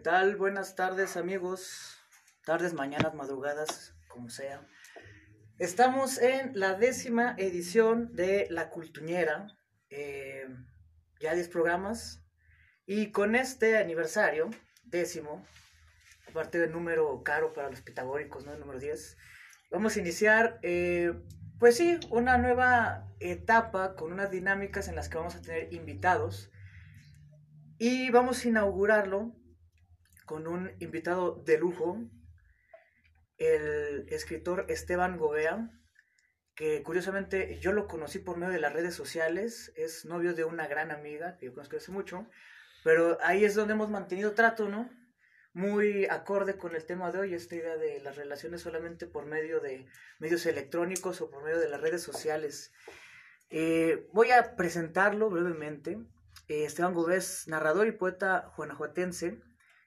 tal? Buenas tardes amigos, tardes, mañanas, madrugadas, como sea. Estamos en la décima edición de La Cultuñera, eh, ya 10 programas, y con este aniversario, décimo, aparte del número caro para los pitagóricos, ¿no? El número 10, vamos a iniciar, eh, pues sí, una nueva etapa con unas dinámicas en las que vamos a tener invitados y vamos a inaugurarlo con un invitado de lujo, el escritor Esteban Gobea, que curiosamente yo lo conocí por medio de las redes sociales, es novio de una gran amiga que yo conozco hace mucho, pero ahí es donde hemos mantenido trato, ¿no? Muy acorde con el tema de hoy, esta idea de las relaciones solamente por medio de medios electrónicos o por medio de las redes sociales. Eh, voy a presentarlo brevemente. Eh, Esteban Gobea es narrador y poeta guanajuatense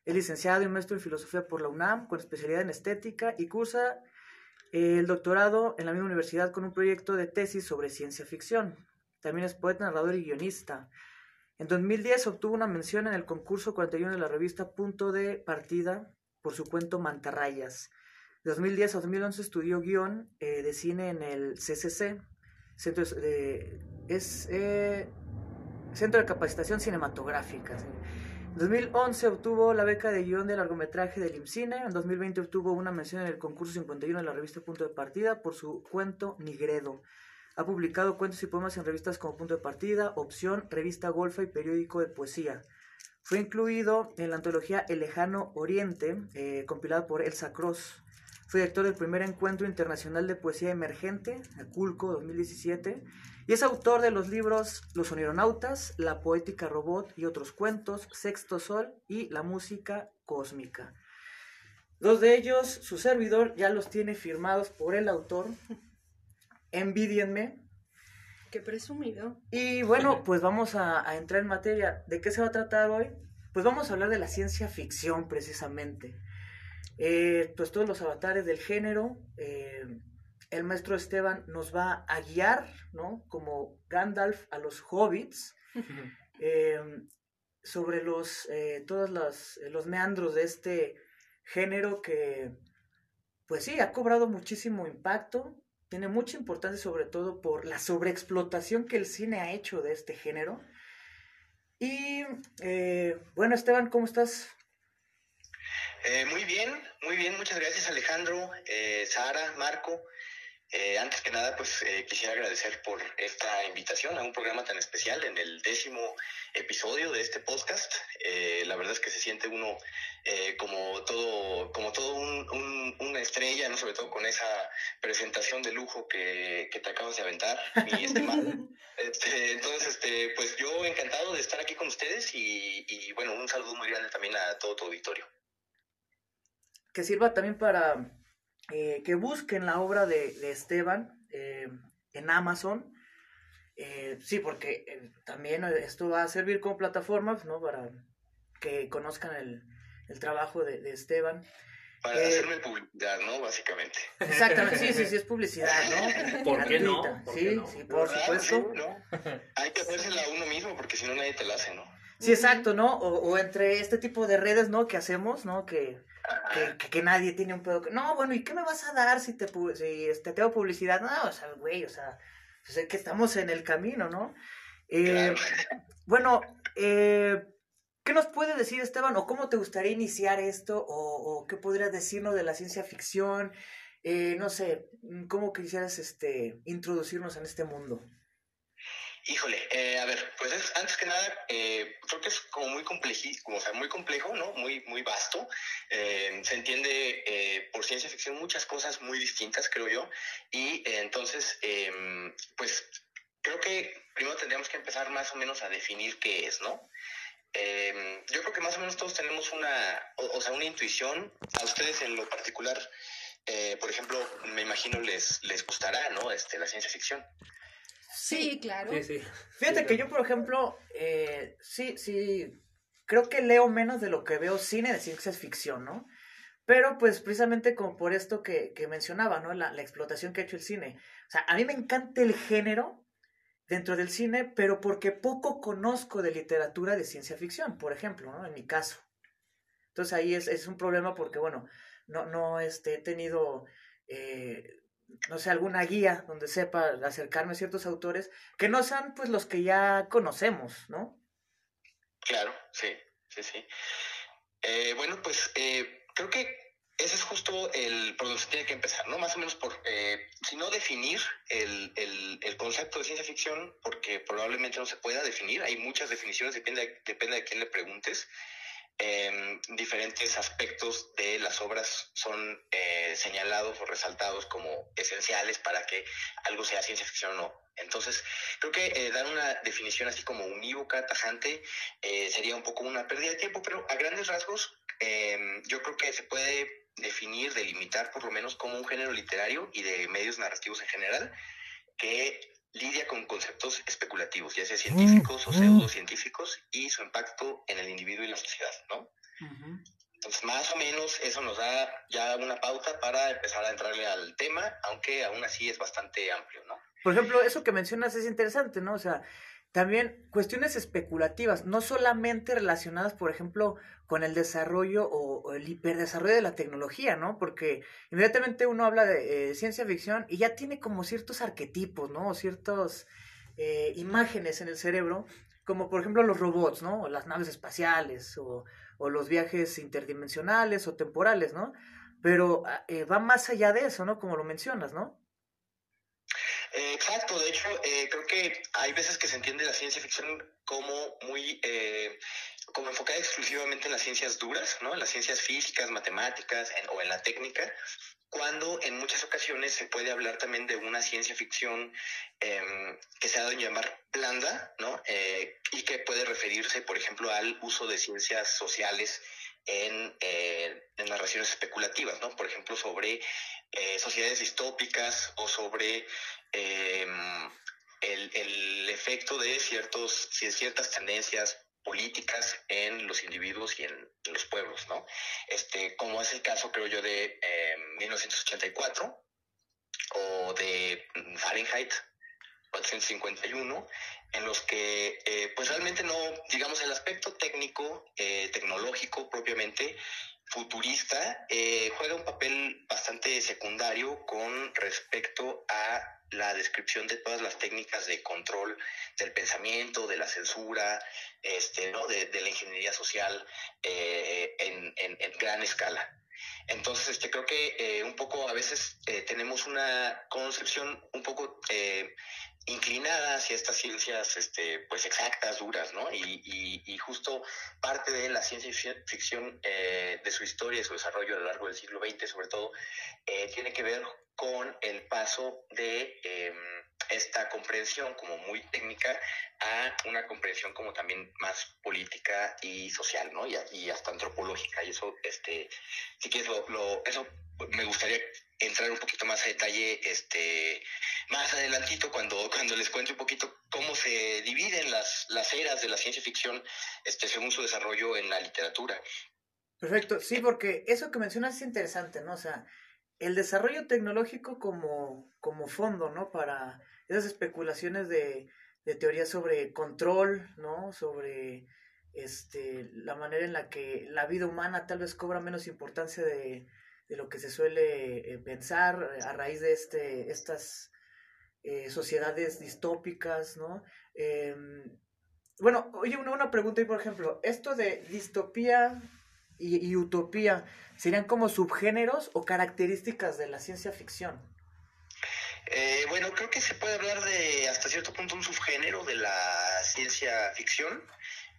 es licenciado y maestro en filosofía por la UNAM con especialidad en estética y cursa eh, el doctorado en la misma universidad con un proyecto de tesis sobre ciencia ficción. También es poeta, narrador y guionista. En 2010 obtuvo una mención en el concurso 41 de la revista Punto de Partida por su cuento Mantarrayas. De 2010 a 2011 estudió guion eh, de cine en el CCC, eh, Centro de Capacitación Cinematográfica. En 2011 obtuvo la beca de guion de largometraje del IMCINE. En 2020 obtuvo una mención en el concurso 51 de la revista Punto de Partida por su cuento Nigredo. Ha publicado cuentos y poemas en revistas como Punto de Partida, Opción, Revista Golfa y Periódico de Poesía. Fue incluido en la antología El Lejano Oriente, eh, compilada por Elsa Cross. Fue director del primer encuentro internacional de poesía emergente, Aculco 2017, y es autor de los libros Los Onironautas, La Poética Robot y otros cuentos, Sexto Sol y La Música Cósmica. Dos de ellos, su servidor, ya los tiene firmados por el autor. Envidienme. Qué presumido. Y bueno, pues vamos a, a entrar en materia. ¿De qué se va a tratar hoy? Pues vamos a hablar de la ciencia ficción, precisamente. Eh, pues todos los avatares del género. Eh, el maestro Esteban nos va a guiar, ¿no? Como Gandalf a los hobbits, eh, sobre los, todos los, los, meandros de este género que, pues sí, ha cobrado muchísimo impacto, tiene mucha importancia sobre todo por la sobreexplotación que el cine ha hecho de este género. Y bueno, Esteban, ¿cómo estás? Eh, muy bien, muy bien, muchas gracias Alejandro, eh, Sara, Marco. Eh, antes que nada, pues eh, quisiera agradecer por esta invitación a un programa tan especial en el décimo episodio de este podcast. Eh, la verdad es que se siente uno eh, como todo, como todo un, un, una estrella, ¿no? sobre todo con esa presentación de lujo que, que te acabas de aventar, mi estimado. Este, entonces, este, pues yo encantado de estar aquí con ustedes y, y bueno, un saludo muy grande también a todo tu auditorio que sirva también para eh, que busquen la obra de, de Esteban eh, en Amazon. Eh, sí, porque eh, también esto va a servir como plataforma, ¿no? Para que conozcan el, el trabajo de, de, Esteban. Para hacerme publicidad, ¿no? Básicamente. Exactamente, sí, sí, sí, es publicidad, ¿no? ¿Por qué no? ¿Por sí, qué no? sí, por supuesto. Sí, ¿no? Hay que hacérsela a uno mismo porque si no nadie te la hace, ¿no? Sí, exacto, ¿no? O, o, entre este tipo de redes, ¿no? Que hacemos, ¿no? Que, que, que, que, nadie tiene un pedo. No, bueno, ¿y qué me vas a dar si te, si este, te hago publicidad? No, o sea, güey, o sea, pues que estamos en el camino, ¿no? Eh, claro. Bueno, eh, ¿qué nos puede decir Esteban? ¿O cómo te gustaría iniciar esto? ¿O, o qué podrías decirnos de la ciencia ficción? Eh, no sé, ¿cómo quisieras este, introducirnos en este mundo? Híjole, eh, a ver, pues es, antes que nada, eh, creo que es como muy complejo, o sea, muy complejo, ¿no? Muy, muy vasto. Eh, se entiende eh, por ciencia ficción muchas cosas muy distintas, creo yo. Y eh, entonces, em, pues creo que primero tendríamos que empezar más o menos a definir qué es, ¿no? Em, yo creo que más o menos todos tenemos una, o, o sea, una intuición. A ustedes en lo particular, por ejemplo, me imagino les, les gustará, ¿no? Este, la ciencia ficción. Sí, claro. Sí, sí. Fíjate sí, que yo, por ejemplo, eh, sí, sí, creo que leo menos de lo que veo cine de ciencia ficción, ¿no? Pero pues precisamente como por esto que, que mencionaba, ¿no? La, la, explotación que ha hecho el cine. O sea, a mí me encanta el género dentro del cine, pero porque poco conozco de literatura de ciencia ficción, por ejemplo, ¿no? En mi caso. Entonces ahí es, es un problema porque, bueno, no, no este, he tenido, eh, no sé, alguna guía donde sepa acercarme a ciertos autores que no sean pues los que ya conocemos, ¿no? Claro, sí, sí, sí. Eh, bueno, pues eh, creo que ese es justo el por donde se tiene que empezar, ¿no? Más o menos por, eh, si no definir el, el, el, concepto de ciencia ficción, porque probablemente no se pueda definir, hay muchas definiciones, depende, depende de quién le preguntes. Eh, diferentes aspectos de las obras son eh, señalados o resaltados como esenciales para que algo sea ciencia ficción o no. Entonces, creo que eh, dar una definición así como unívoca, tajante, eh, sería un poco una pérdida de tiempo, pero a grandes rasgos, em, yo creo que se puede definir, delimitar por lo menos como un género literario y de medios narrativos en general que lidia con conceptos especulativos, ya sea científicos o pseudocientíficos, y su impacto en el individuo y la sociedad, ¿no? Entonces, más o menos eso nos da ya una pauta para empezar a entrarle al tema, aunque aún así es bastante amplio, ¿no? Por ejemplo, eso que mencionas es interesante, ¿no? O sea, también cuestiones especulativas, no solamente relacionadas, por ejemplo, con el desarrollo o, el hiperdesarrollo de la tecnología, ¿no? Porque inmediatamente uno habla de eh, ciencia ficción y ya tiene como ciertos arquetipos, ¿no? O ciertas eh, imágenes en el cerebro, como por ejemplo los robots, ¿no? O las naves espaciales, o, los viajes interdimensionales o temporales, ¿no? Pero eh, va más allá de eso, ¿no? Como lo mencionas, ¿no? Exacto, de hecho, eh, creo que hay veces que se entiende la ciencia ficción como muy, eh, como enfocada exclusivamente en las ciencias duras, ¿no? En las ciencias físicas, matemáticas en, o en la técnica, cuando en muchas ocasiones se puede hablar también de una ciencia ficción eh, que se ha dado en llamar blanda, ¿no? Eh, y que puede referirse, por ejemplo, al uso de ciencias sociales en, eh, narraciones especulativas, ¿no? Por ejemplo, sobre eh, sociedades distópicas o sobre eh, el, el, efecto de ciertos, ciertas tendencias políticas en los individuos y en, los pueblos, ¿no? Este, como es el caso, creo yo, de eh, 1984 o de Fahrenheit 451, en los que eh, pues realmente no, digamos, el aspecto técnico, eh, tecnológico propiamente, futurista, eh, juega un papel bastante secundario con respecto a la descripción de todas las técnicas de control del pensamiento, de la censura, este, ¿no? de, de la ingeniería social eh, en, en, en, gran escala. Entonces, este, creo que eh, un poco a veces tenemos una concepción un poco inclinada hacia estas ciencias este, pues exactas, duras, ¿no? Y, y, y justo parte de la ciencia ficción, eh, de su historia y su desarrollo a lo largo del siglo XX, sobre todo, eh, tiene que ver con el paso de eh, esta comprensión como muy técnica a una comprensión como también más política y social, ¿no? Y, hasta antropológica. Y eso, este, si quieres, lo, lo, eso me gustaría entrar un poquito más a detalle este más adelantito cuando, cuando les cuente un poquito cómo se dividen las, las eras de la ciencia ficción este, según su desarrollo en la literatura. Perfecto, sí, porque eso que mencionas es interesante, ¿no? O sea, el desarrollo tecnológico como, como fondo, ¿no? Para esas especulaciones de, de teoría sobre control, ¿no? Sobre este, la manera en la que la vida humana tal vez cobra menos importancia de, de lo que se suele eh, pensar a raíz de este, estas eh, sociedades distópicas, ¿no? Eh, bueno, oye, una, una pregunta ahí, por ejemplo, esto de distopía y, y, utopía, ¿serían como subgéneros o características de la ciencia ficción? Eh, bueno, creo que se puede hablar de hasta cierto punto un subgénero de la ciencia ficción.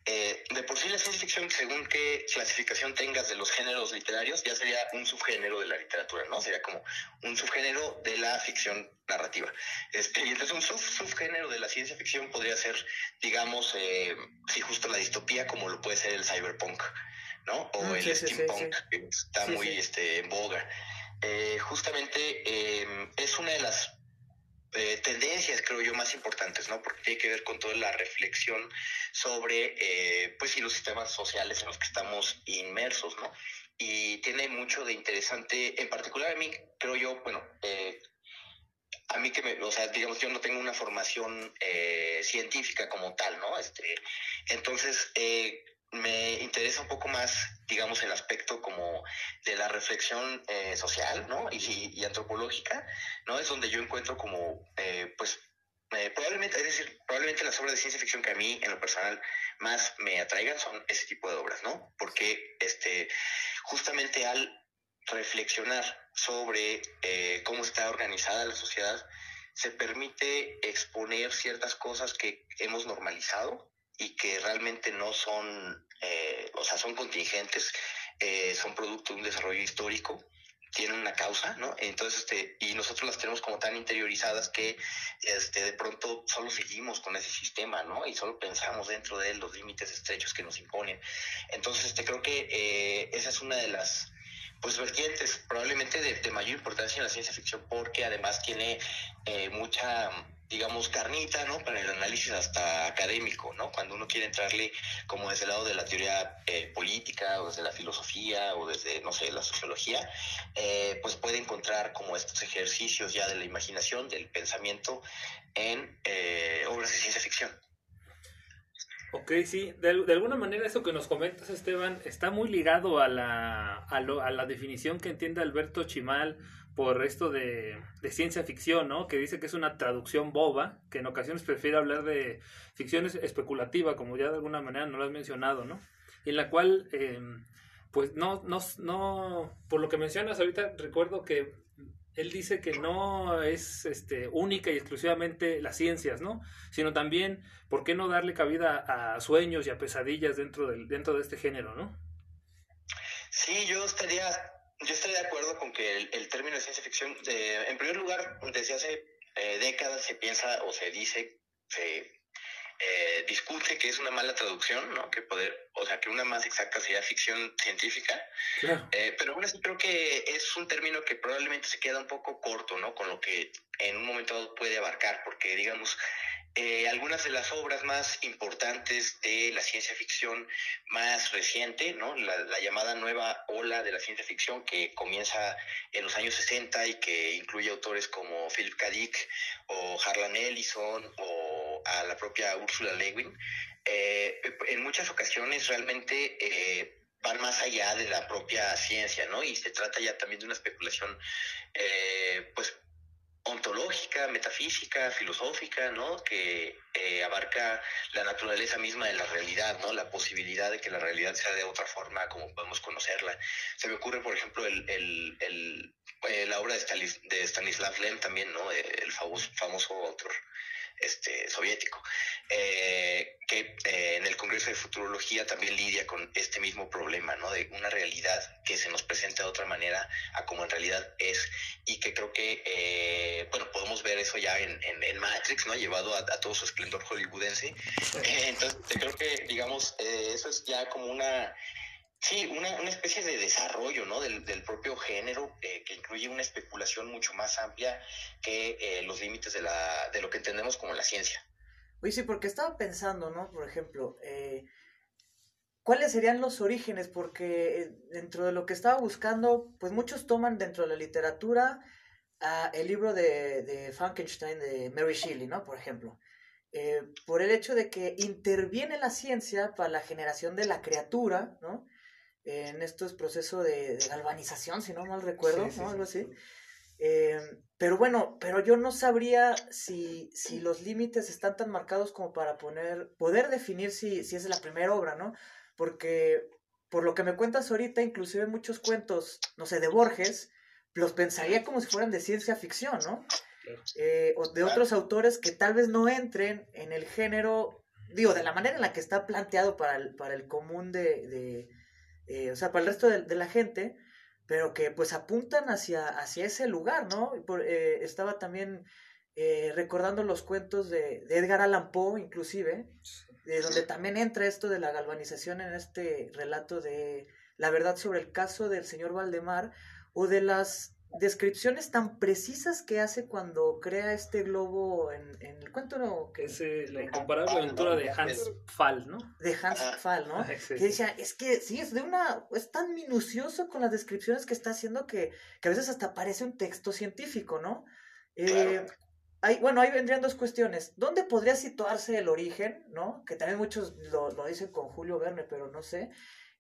Eh, de por sí la ciencia ficción, según qué clasificación tengas de los géneros literarios, ya sería un subgénero de la literatura, ¿no? Sería como un subgénero de la ficción narrativa. Este, y entonces un sub subgénero de la ciencia ficción podría ser, digamos, eh, sí, justo la distopía, como lo puede ser el cyberpunk, ¿no? O mm, el sí, steampunk, sí. que está muy este, en boga. Eh, justamente eh, es una de las eh, tendencias, creo yo, más importantes, ¿no? Porque tiene que ver con toda la reflexión sobre, eh, pues, y los sistemas sociales en los que estamos inmersos, ¿no? y tiene mucho de interesante, en particular a mí, creo yo, bueno, a mí que me, o sea, digamos, yo no tengo una formación científica como tal, ¿no? Este, entonces, me interesa un poco más, digamos, el aspecto como de la reflexión eh, social, ¿no? Y, antropológica, ¿no? Es donde yo encuentro como, eh, pues, eh, probablemente, es decir, probablemente las obras de ciencia ficción que a mí, en lo personal, más me atraigan son ese tipo de obras, ¿no? Porque, este, justamente al reflexionar sobre eh, cómo está organizada la sociedad, se permite exponer ciertas cosas que hemos normalizado y que realmente no son, eh, o sea, son contingentes, eh, son producto de un desarrollo histórico, tienen una causa, ¿no? Entonces, este, y nosotros las tenemos como tan interiorizadas que este, de pronto solo seguimos con ese sistema, ¿no? Y solo pensamos dentro de los límites estrechos que nos imponen. Entonces, este, creo que eh, esa es una de las pues vertientes probablemente de, de, mayor importancia en la ciencia ficción porque además tiene eh, mucha digamos, carnita, ¿no? Para el análisis hasta académico, ¿no? Cuando uno quiere entrarle como desde el lado de la teoría eh, política o desde la filosofía o desde, no sé, la sociología, eh, pues puede encontrar como estos ejercicios ya de la imaginación, del pensamiento en eh, obras de ciencia ficción. Ok, sí, de, de, alguna manera eso que nos comentas, Esteban, está muy ligado a la, a, lo, a la definición que entiende Alberto Chimal por esto de, de, ciencia ficción, ¿no? Que dice que es una traducción boba, que en ocasiones prefiere hablar de ficción especulativa, como ya de alguna manera no lo has mencionado, ¿no? En la cual, eh, pues no, no, no, por lo que mencionas ahorita, recuerdo que él dice que no es este, única y exclusivamente las ciencias, ¿no? Sino también, ¿por qué no darle cabida a sueños y a pesadillas dentro, del, dentro de este género, ¿no? Sí, yo estaría yo estoy de acuerdo con que el, el término de ciencia ficción, de, en primer lugar, desde hace eh, décadas se piensa o se dice, se eh, discute que es una mala traducción, ¿no? Que poder, o sea, que una más exacta sería ficción científica. Claro. Eh, pero bueno, sí creo que es un término que probablemente se queda un poco corto, ¿no? Con lo que en un momento dado puede abarcar, porque digamos, eh, algunas de las obras más importantes de la ciencia ficción más reciente, ¿no? La, la, llamada nueva ola de la ciencia ficción que comienza en los años 60 y que incluye autores como Philip K. Dick o Harlan Ellison o a la propia Ursula Le Guin, eh, en muchas ocasiones realmente eh, van más allá de la propia ciencia, ¿no? Y se trata ya también de una especulación, eh, pues, ontológica, metafísica, filosófica, ¿no? Que eh, abarca la naturaleza misma de la realidad, ¿no? La posibilidad de que la realidad sea de otra forma como podemos conocerla. Se me ocurre, por ejemplo, el, el, el eh, la obra de, de Stanislav Lem también, ¿no? El famoso autor este, soviético, eh, que eh, en el Congreso de Futurología también lidia con este mismo problema, ¿no? De una realidad que se nos presenta de otra manera a como en realidad es y que creo que, eh, bueno, podemos ver eso ya en, en, en Matrix, ¿no? Llevado a, a, todo su esplendor hollywoodense. entonces, creo que, digamos, eso es ya como una Sí, una, una especie de desarrollo ¿no? del, del propio género eh, que incluye una especulación mucho más amplia que eh, los límites de, la, de lo que entendemos como la ciencia. Oye, sí, porque estaba pensando, ¿no? Por ejemplo, eh, ¿cuáles serían los orígenes? Porque dentro de lo que estaba buscando, pues muchos toman dentro de la literatura uh, el libro de, de, Frankenstein de Mary Shelley, ¿no? Por ejemplo. por el hecho de que interviene la ciencia para la generación de la criatura, ¿no? En estos procesos de, de, galvanización, si no mal recuerdo, sí, sí, ¿no? Algo así. Eh, pero bueno, pero yo no sabría si, si los límites están tan marcados como para poner, poder definir si, si es la primera obra, ¿no? Porque por lo que me cuentas ahorita, inclusive muchos cuentos, no sé, de Borges, los pensaría como si fueran de ciencia ficción, ¿no? Eh, o de otros autores que tal vez no entren en el género, digo, de la manera en la que está planteado para el, para el común de, de eh, o sea, para el resto de, la gente, pero que pues apuntan hacia, hacia ese lugar, ¿no? Eh, estaba también eh, recordando los cuentos de, de, Edgar Allan Poe, inclusive, de donde también entra esto de la galvanización en este relato de la verdad sobre el caso del señor Valdemar, o de las descripciones tan precisas que hace cuando crea este globo en, en el cuento no, que Es eh, la incomparable aventura de Hans Fall, ¿no? de Hans. Pfahl, ¿no? Sí, Que decía, es que sí, es de una, es tan minucioso con las descripciones que está haciendo que, que a veces hasta parece un texto científico, ¿no? Eh, Claro. hay- bueno, ahí vendrían dos cuestiones. ¿Dónde podría situarse el origen, no? Que también muchos lo, lo dicen con Julio Verne, pero no sé.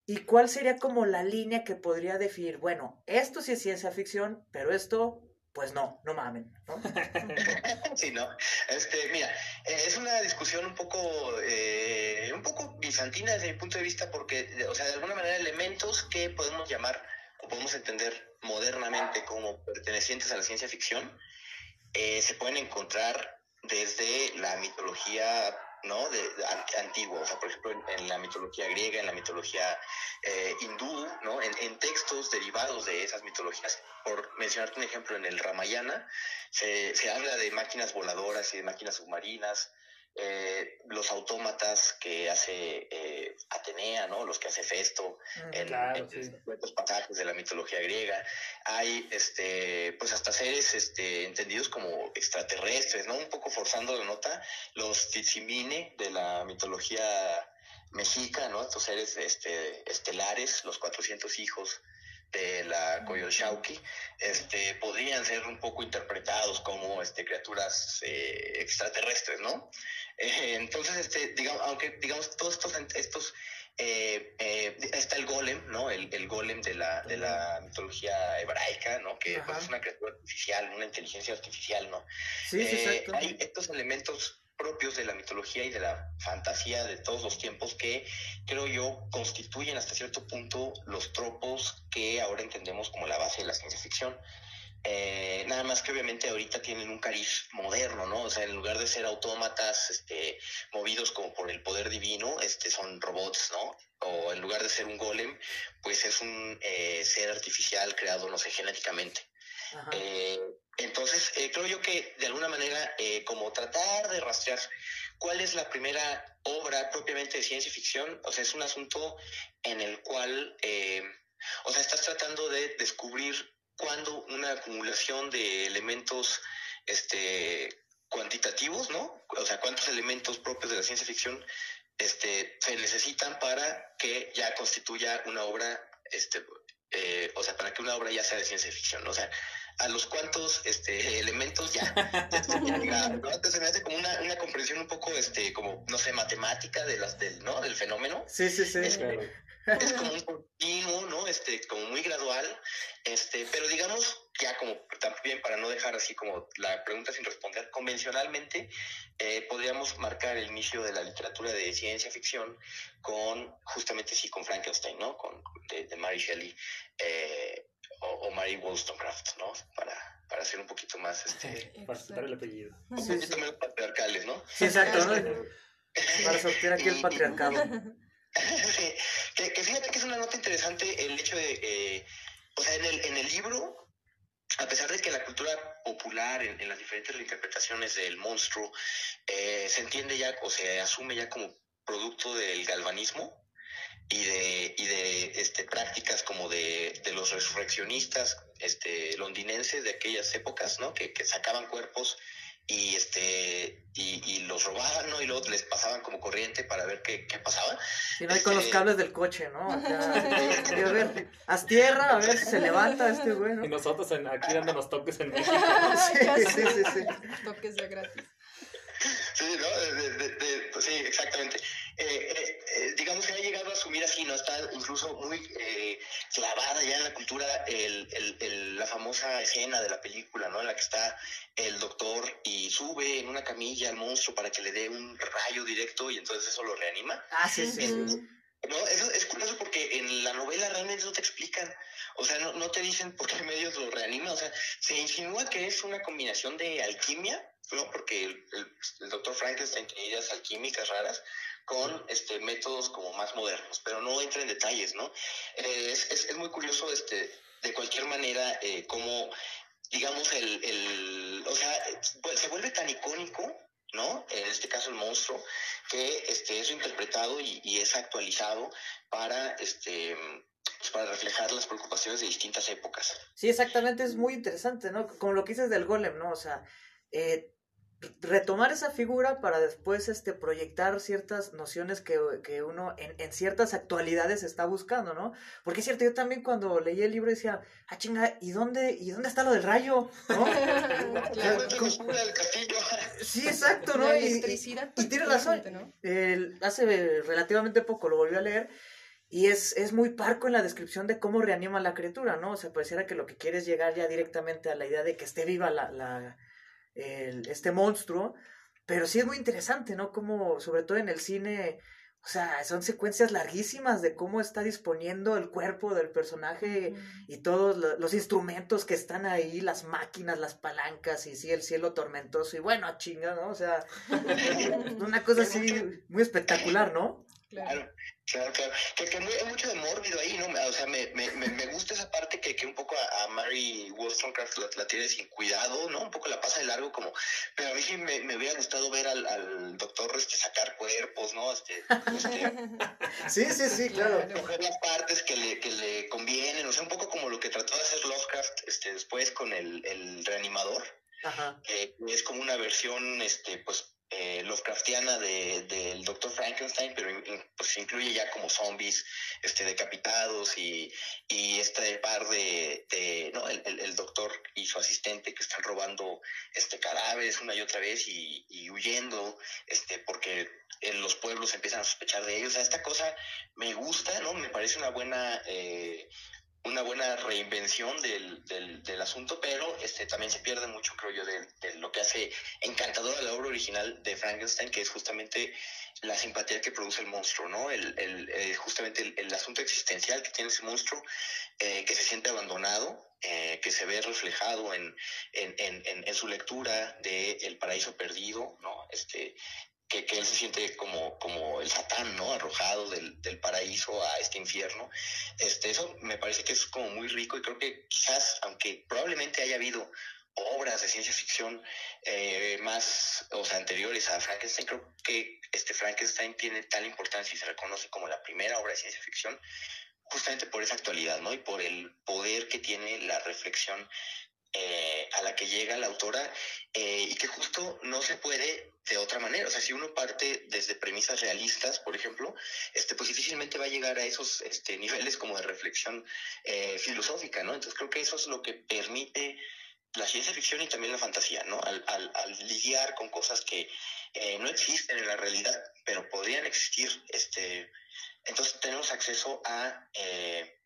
¿Y cuál sería como la línea que podría definir, bueno, esto sí es ciencia ficción, pero esto, pues no, no mamen, ¿no? Sí, no. Este, mira, eh, es una discusión un poco, eh, un poco bizantina desde mi punto de vista, porque, o sea, de alguna manera elementos que podemos llamar o podemos entender modernamente como pertenecientes a la ciencia ficción eh, se pueden encontrar desde la mitología no de, de an- antigua o sea por ejemplo en, en la mitología griega en la mitología eh, hindú no en, en textos derivados de esas mitologías por mencionarte un ejemplo en el Ramayana se, se habla de máquinas voladoras y de máquinas submarinas eh, los autómatas que hace eh, Atenea, ¿no? Los que hace Festo, en, Claro, en sí. ciertos pasajes de la mitología griega. Hay, este, pues hasta seres, este, entendidos como extraterrestres, ¿no? Un poco forzando la nota, los Tizimine de la mitología mexica, ¿no? Estos seres, este, estelares, los 400 hijos de la Coyolxauhqui, este, podrían ser un poco interpretados como este, criaturas eh, extraterrestres, ¿no? Eh, entonces, este, digamos, aunque digamos todos estos, estos eh, eh, está el golem, ¿no? El, el golem de la, de la mitología hebraica, ¿no? Que pues, es una criatura artificial, una inteligencia artificial, ¿no? Sí, sí, exacto. hay estos elementos propios de la mitología y de la fantasía de todos los tiempos que creo yo constituyen hasta cierto punto los tropos que ahora entendemos como la base de la ciencia ficción. Eh, nada más que obviamente ahorita tienen un cariz moderno, ¿no? O sea, en lugar de ser autómatas, este, movidos como por el poder divino, este, son robots, ¿no? O en lugar de ser un golem, pues es un eh, ser artificial creado, no sé, genéticamente. Eh, entonces, eh, creo yo que de alguna manera, eh, como tratar de rastrear cuál es la primera obra propiamente de ciencia ficción, o sea, es un asunto en el cual, eh, o sea, estás tratando de descubrir cuándo una acumulación de elementos este, cuantitativos, ¿no? O sea, cuántos elementos propios de la ciencia ficción este, se necesitan para que ya constituya una obra, este, eh, o sea, para que una obra ya sea de ciencia ficción, ¿no? O sea, a los cuantos este, elementos ya, ya ¿no? Entonces me hace como una, una comprensión un poco, este, como, no sé, matemática de las, del, ¿no? Del fenómeno. Sí, sí, sí. Es, es como un continuo, ¿no? Este, como muy gradual, este, pero digamos, ya como también para no dejar así como la pregunta sin responder, convencionalmente eh, podríamos marcar el inicio de la literatura de ciencia ficción con, justamente sí, con Frankenstein, ¿no? Con, de, de Mary Shelley eh, o, o Mary Wollstonecraft, ¿no? Para, para ser un poquito más, este, Para citar el apellido. un Sí, poquito sí. menos patriarcales, ¿no? Sí, exacto, ¿no? Para sortear aquí el patriarcado. Sí, que, que fíjate que es una nota interesante el hecho de, eh, o sea, en el, en el libro, a pesar de que la cultura popular, en, en las diferentes reinterpretaciones del monstruo, eh, se entiende ya o se asume ya como producto del galvanismo y de, y de este, prácticas como de, de los resurreccionistas este, londinenses de aquellas épocas, ¿no? Que, que sacaban cuerpos y este y, y los robaban, ¿no? Y luego les pasaban como corriente para ver qué, qué pasaba. Si no hay con los Este- cables del coche, ¿no? Acá, y a ver, haz tierra, a ver si se levanta este güey, Y ¿no? nosotros en- aquí dándonos toques en México. Sí, sí, sí, sí. Toques de gratis. Sí, ¿no? De- de- de- de- pues sí, exactamente. Eh, eh, eh, digamos que ha llegado a asumir así, ¿no? Está incluso muy eh, clavada ya en la cultura el, el- el- la famosa escena de la película, ¿no? En la que está el doctor y sube en una camilla al monstruo para que le dé un rayo directo y entonces eso lo reanima. Ah, sí, sí. sí. No, eso es curioso porque en la novela realmente no te explican, o sea, no, no te dicen por qué medios lo reanima, o sea, se insinúa que es una combinación de alquimia, ¿no? Porque el, el- el doctor Frankenstein tenía ideas alquímicas raras con este métodos como más modernos, pero no entra en detalles, ¿no? Eh, es, es, es muy curioso, este, de cualquier manera, eh, cómo, digamos, el, el, o sea, pues, se vuelve tan icónico, ¿no? En este caso el monstruo, que este, es interpretado y, y es actualizado para, este, pues, para reflejar las preocupaciones de distintas épocas. Sí, Sí, exactamente, es muy interesante, ¿no? Como lo que dices del golem, ¿no? O sea, eh, retomar esa figura para después este, proyectar ciertas nociones que, que uno en, en, ciertas actualidades está buscando, ¿no? Porque es cierto, yo también cuando leí el libro decía, ah, chinga, ¿y dónde, ¿y dónde está lo del rayo? ¿No? sí, exacto, ¿no? Y, y, tiene razón. ¿no? Hace relativamente poco lo volví a leer y es, es muy parco en la descripción de cómo reanima la criatura, ¿no? O sea, pareciera que lo que quiere es llegar ya directamente a la idea de que esté viva la, la el, este monstruo, pero sí es muy interesante, ¿no? Como, sobre todo en el cine, o sea, son secuencias larguísimas de cómo está disponiendo el cuerpo del personaje y todos los instrumentos que están ahí, las máquinas, las palancas y sí, el cielo tormentoso y bueno, chinga, ¿no? O sea, una cosa así muy espectacular, ¿no? Claro. Claro, claro. Que, que hay mucho de mórbido ahí, ¿no? O sea, me, me, me gusta esa parte que, que un poco a, Mary Wollstonecraft la, la, tiene sin cuidado, ¿no? Un poco la pasa de largo como... Pero a mí sí me, me hubiera gustado ver al, al doctor este, sacar cuerpos, ¿no? Este, este, sí, sí, sí, claro. Coger las partes que le, que le convienen, o sea, un poco como lo que trató de hacer Lovecraft este, después con el, el reanimador. Ajá. Eh, es como una versión, este, pues eh, Lovecraftiana del de, Doctor Frankenstein, pero pues incluye ya como zombies este, decapitados y, y este par de, de no, el, el, doctor y su asistente que están robando este cadáveres una y otra vez y, y huyendo, este, porque en los pueblos empiezan a sospechar de ellos. O sea, esta cosa me gusta, ¿no? Me parece una buena eh, una buena reinvención del, del, del, asunto, pero este también se pierde mucho, creo yo, de, lo que hace encantadora la obra original de Frankenstein, que es justamente la simpatía que produce el monstruo, ¿no? El, el eh, justamente el, el, asunto existencial que tiene ese monstruo, eh, que se siente abandonado, eh, que se ve reflejado en, en, en, en su lectura de El paraíso perdido, ¿no? Este, que, que, él se siente como, como el satán, ¿no? Arrojado del, del, paraíso a este infierno. Este, eso me parece que es como muy rico y creo que quizás, aunque probablemente haya habido obras de ciencia ficción eh, más, o sea, anteriores a Frankenstein, creo que este Frankenstein tiene tal importancia y se reconoce como la primera obra de ciencia ficción justamente por esa actualidad, ¿no? Y por el poder que tiene la reflexión eh, a la que llega la autora eh, y que justo no se puede de otra manera. O sea, si uno parte desde premisas realistas, por ejemplo, este, pues difícilmente va a llegar a esos este, niveles como de reflexión eh, filosófica, ¿no? Entonces creo que eso es lo que permite la ciencia ficción y también la fantasía, ¿no? Al, al, al lidiar con cosas que eh, no existen en la realidad, pero podrían existir, este, entonces tenemos acceso a eh,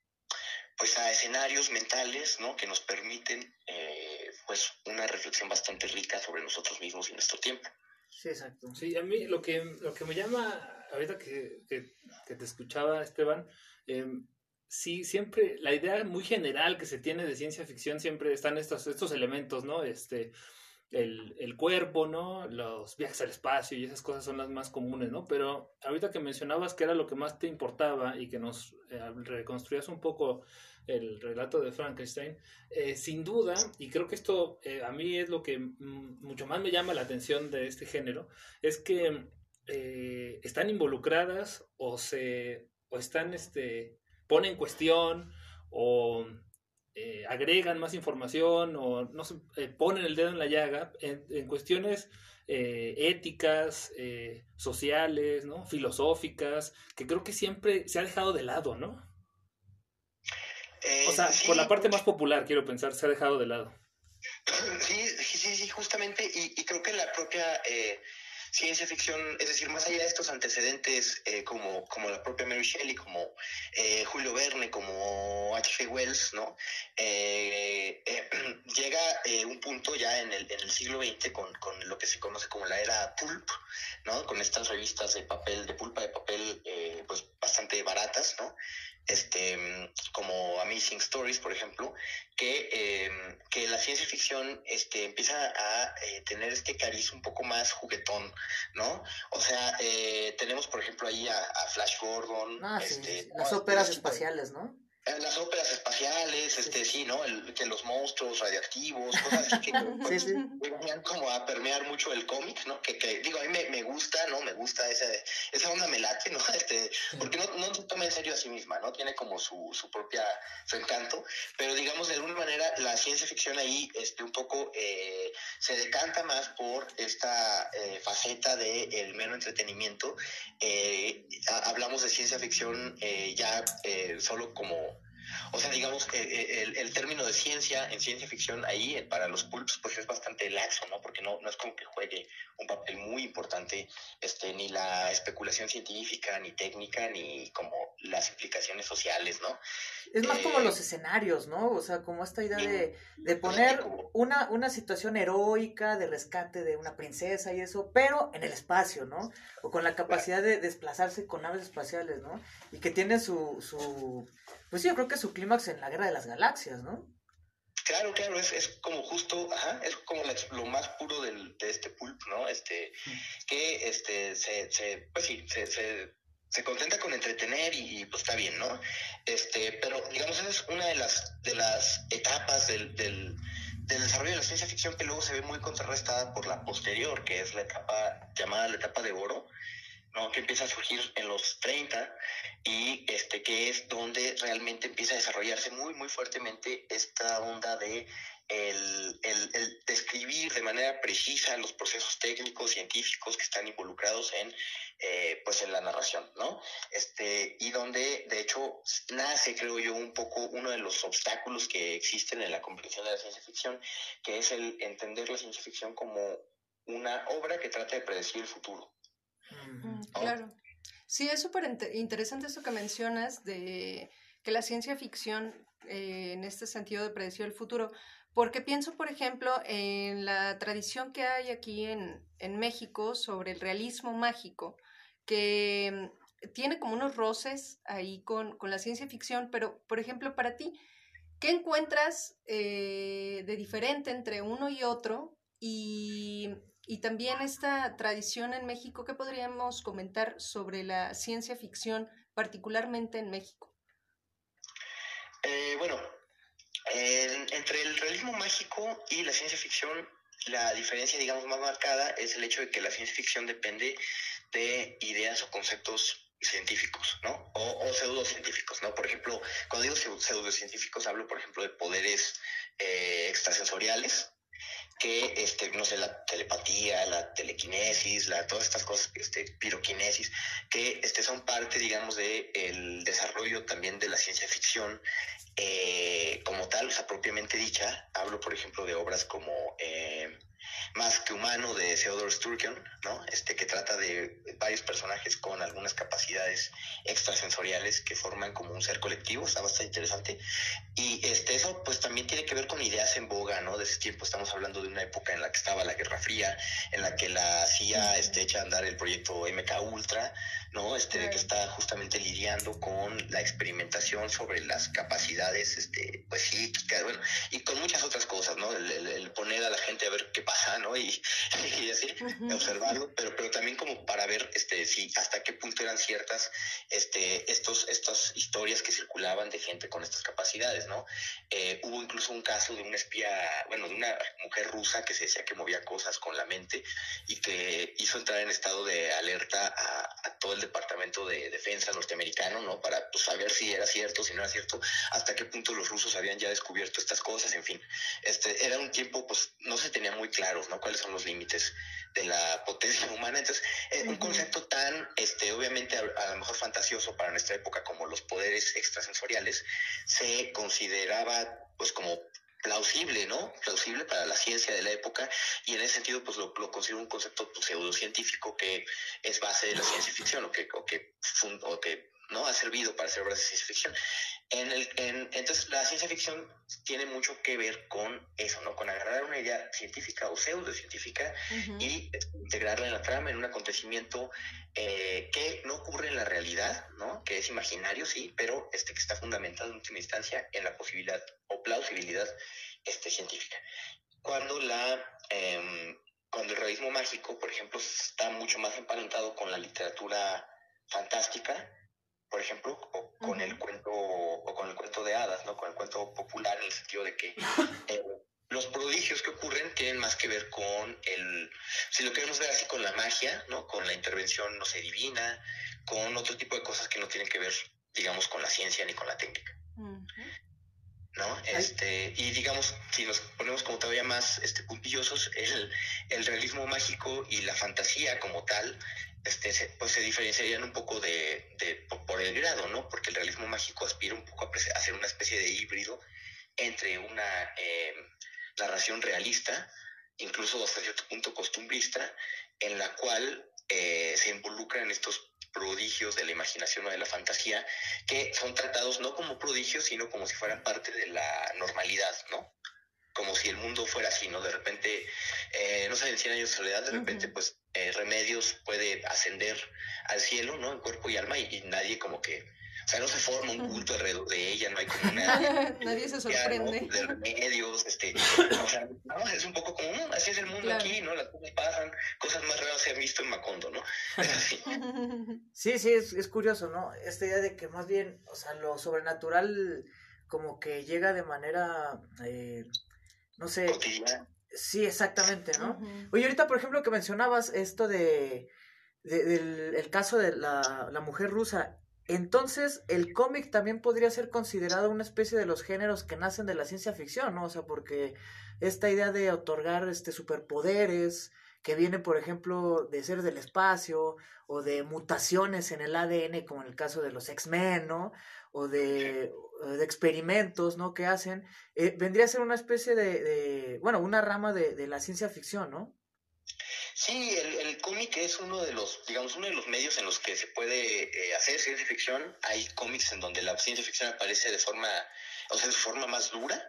pues a escenarios mentales, ¿no? Que nos permiten, eh, pues, una reflexión bastante rica sobre nosotros mismos y nuestro tiempo. Sí, exacto. Sí, a mí lo que, lo que me llama, ahorita que, que, que te escuchaba, Esteban, eh, sí, siempre, la idea muy general que se tiene de ciencia ficción siempre están estos, estos elementos, ¿no? Este, el, el, cuerpo, ¿no? Los viajes al espacio y esas cosas son las más comunes, ¿no? Pero ahorita que mencionabas que era lo que más te importaba y que nos eh, reconstruías un poco el relato de Frankenstein, eh, sin duda, y creo que esto eh, a mí es lo que mucho más me llama la atención de este género, es que eh, están involucradas o se o están este ponen en cuestión o eh, agregan más información o no sé, eh, ponen el dedo en la llaga en, en cuestiones eh, éticas, sociales, ¿no? filosóficas, que creo que siempre se ha dejado de lado, ¿no? o sea, sí, por la parte más popular, quiero pensar, se ha dejado de lado. Sí, sí, sí, justamente, y, y creo que la propia ciencia ficción, es decir, más allá de estos antecedentes eh, como, como la propia Mary Shelley, como eh, Julio Verne, como H.G. Wells, ¿no? Eh, eh llega un punto ya en el, en el siglo XX con, con, lo que se conoce como la era pulp, ¿no? Con estas revistas de papel, de pulpa de papel, pues bastante baratas, ¿no? este, como Amazing Stories, por ejemplo, que, eh, que la ciencia ficción este, empieza a tener este cariz un poco más juguetón, ¿no? O sea, eh, tenemos, por ejemplo, ahí a, a Flash Gordon. Ah, este, sí, las óperas espaciales, ¿no? Las óperas espaciales, este sí, ¿no? El, que los monstruos radioactivos, cosas así que sí, sí. venían como a permear mucho el cómic, ¿no? Que, que digo, a mí me, me, gusta, ¿no? Me gusta esa, esa onda me late, ¿no? Este, porque no, no se toma en serio a sí misma, ¿no? Tiene como su, su propia, su encanto, pero digamos, de alguna manera ciencia ficción ahí este, un poco eh, se decanta más por esta eh, faceta del el mero entretenimiento. Eh, hablamos de ciencia ficción ya solo como o sea, digamos, que eh, el, el, término de ciencia en ciencia ficción ahí eh, para los pulps pues es bastante laxo, ¿no? Porque no, no es como que juegue un papel muy importante este, ni la especulación científica, ni técnica, ni como las implicaciones sociales, ¿no? Es más como los eh, escenarios, ¿no? O sea, como esta idea de, de poner una, una situación heroica de rescate de una princesa y eso, pero en el espacio, ¿no? O con la capacidad de desplazarse con naves espaciales, ¿no? Y que tiene su, su pues sí, yo creo que su clímax en la Guerra de las Galaxias, ¿no? Claro, claro, es, es como justo, ajá, es como lo más puro del, de este pulp, ¿no? Este, que este, se, se pues sí, se, se, se contenta con entretener y, pues está bien, ¿no? Este, pero digamos, esa es una de las, de las etapas del, del, del desarrollo de la ciencia ficción que luego se ve muy contrarrestada por la posterior, que es la etapa llamada la etapa de oro, que empieza a surgir en los 30 y este que es donde realmente empieza a desarrollarse muy muy fuertemente esta onda de el, el, describir de manera precisa los procesos técnicos científicos que están involucrados en eh, pues en la narración no este y donde de hecho nace creo yo un poco uno de los obstáculos que existen en la comprensión de la ciencia ficción que es el entender la ciencia ficción como una obra que trata de predecir el futuro Mm, claro. Sí, es súper interesante eso que mencionas de que la ciencia ficción, eh, en este sentido de predecir el futuro, porque pienso, por ejemplo, en la tradición que hay aquí en, en México sobre el realismo mágico, que mm, tiene como unos roces ahí con, con la ciencia ficción, pero, por ejemplo, para ti, ¿qué encuentras eh, de diferente entre uno y otro? Y y también esta tradición en México, ¿qué podríamos comentar sobre la ciencia ficción, particularmente en México? Eh, bueno, entre el realismo mágico y la ciencia ficción, la diferencia, digamos, más marcada es el hecho de que la ciencia ficción depende de ideas o conceptos científicos, ¿no? O, pseudocientíficos, ¿no? Por ejemplo, cuando digo pseudocientíficos hablo, por ejemplo, de poderes eh, extrasensoriales, que, este, no sé, la telepatía, la telequinesis, la, todas estas cosas, este, piroquinesis, que este, son parte, digamos, del el desarrollo también de la ciencia ficción eh, como tal, o sea, propiamente dicha. Hablo, por ejemplo, de obras como eh, más que humano de Theodore Sturgeon, ¿no? Este que trata de varios personajes con algunas capacidades extrasensoriales que forman como un ser colectivo, está bastante interesante. Y este eso pues también tiene que ver con ideas en boga, ¿no? De ese tiempo estamos hablando de una época en la que estaba la Guerra Fría, en la que la CIA este, echa a andar el proyecto MK Ultra, ¿no? Este que está justamente lidiando con la experimentación sobre las capacidades este pues psíquicas, bueno, y con muchas otras cosas, ¿no? el poner a la gente a ver qué pasa, ¿no? Y, y así, observarlo, pero, pero también como para ver este, si hasta qué punto eran ciertas este, estos, estas historias que circulaban de gente con estas capacidades, ¿no? Eh, hubo incluso un caso de una espía, bueno, de una mujer rusa que se decía que movía cosas con la mente y que hizo entrar en estado de alerta a, todo el Departamento de Defensa norteamericano, ¿no? Para pues, saber si era cierto, si no era cierto, hasta qué punto los rusos habían ya descubierto estas cosas, en fin. Este, era un tiempo, pues, no se tenía muy claros, ¿no? Cuáles son los límites de la potencia humana. Entonces, es un concepto tan, este, obviamente, a, lo mejor fantasioso para nuestra época como los poderes extrasensoriales, se consideraba, pues, como plausible, ¿no? Plausible para la ciencia de la época y en ese sentido pues lo, considero un concepto pues, pseudocientífico que es base de la ciencia ficción o que, o que, o que ¿no? Ha servido para hacer obras de ciencia ficción. En el, en, entonces, la ciencia ficción tiene mucho que ver con eso, ¿no? Con agarrar una idea científica o pseudocientífica y integrarla en la trama, en un acontecimiento eh, que no ocurre en la realidad, ¿no? Que es imaginario, sí, pero este que está fundamentado en última instancia en la posibilidad o plausibilidad este, científica. Cuando la... Em, cuando el realismo mágico, por ejemplo, está mucho más emparentado con la literatura fantástica, por ejemplo, o con el cuento o con el cuento de hadas, ¿no? Con el cuento popular en el sentido de que eh, los prodigios que ocurren tienen más que ver con el, si lo queremos ver así, con la magia, ¿no? Con la intervención, no sé, divina, con otro tipo de cosas que no tienen que ver, digamos, con la ciencia ni con la técnica. ¿no? Este, y digamos, si nos ponemos como todavía más este, puntillosos, el, el realismo mágico y la fantasía como tal, este, se, pues se diferenciarían un poco de, por el grado, ¿no? Porque el realismo mágico aspira un poco a, hacer una especie de híbrido entre una eh, narración realista, incluso hasta cierto punto costumbrista, en la cual eh, se involucran estos prodigios de la imaginación o de la fantasía, que son tratados no como prodigios, sino como si fueran parte de la normalidad, ¿no? Como si el mundo fuera así, ¿no? De repente, eh, no sé, en 100 años de soledad, de repente, pues, eh, Remedios puede ascender al cielo, ¿no? En cuerpo y alma, y nadie como que o sea, no se forma un culto alrededor de ella, no hay como una... Nadie se sorprende. De remedios, este... O sea, no, es un poco como, mm, así es el mundo aquí, ¿no? Las cosas pasan, cosas más raras se han visto en Macondo, ¿no? Sí, sí, es, es curioso, ¿no? Esta idea de que más bien, o sea, lo sobrenatural como que llega de manera, eh, no sé... Cotidiana. Sí, exactamente, ¿no? Oye, ahorita, por ejemplo, que mencionabas esto de, de del el caso de la, la mujer rusa, entonces, el cómic también podría ser considerado una especie de los géneros que nacen de la ciencia ficción, ¿no? O sea, porque esta idea de otorgar este superpoderes, que viene, por ejemplo, de ser del espacio, o de mutaciones en el ADN, como en el caso de los X-Men, ¿no? O de, de, experimentos, ¿no? Que hacen, eh, vendría a ser una especie de, de bueno, una rama de, de la ciencia ficción, ¿no? Sí, el, el cómic es uno de los, digamos, uno de los medios en los que se puede eh, hacer ciencia ficción. Hay cómics en donde la ciencia ficción aparece de forma, o sea, de forma más dura.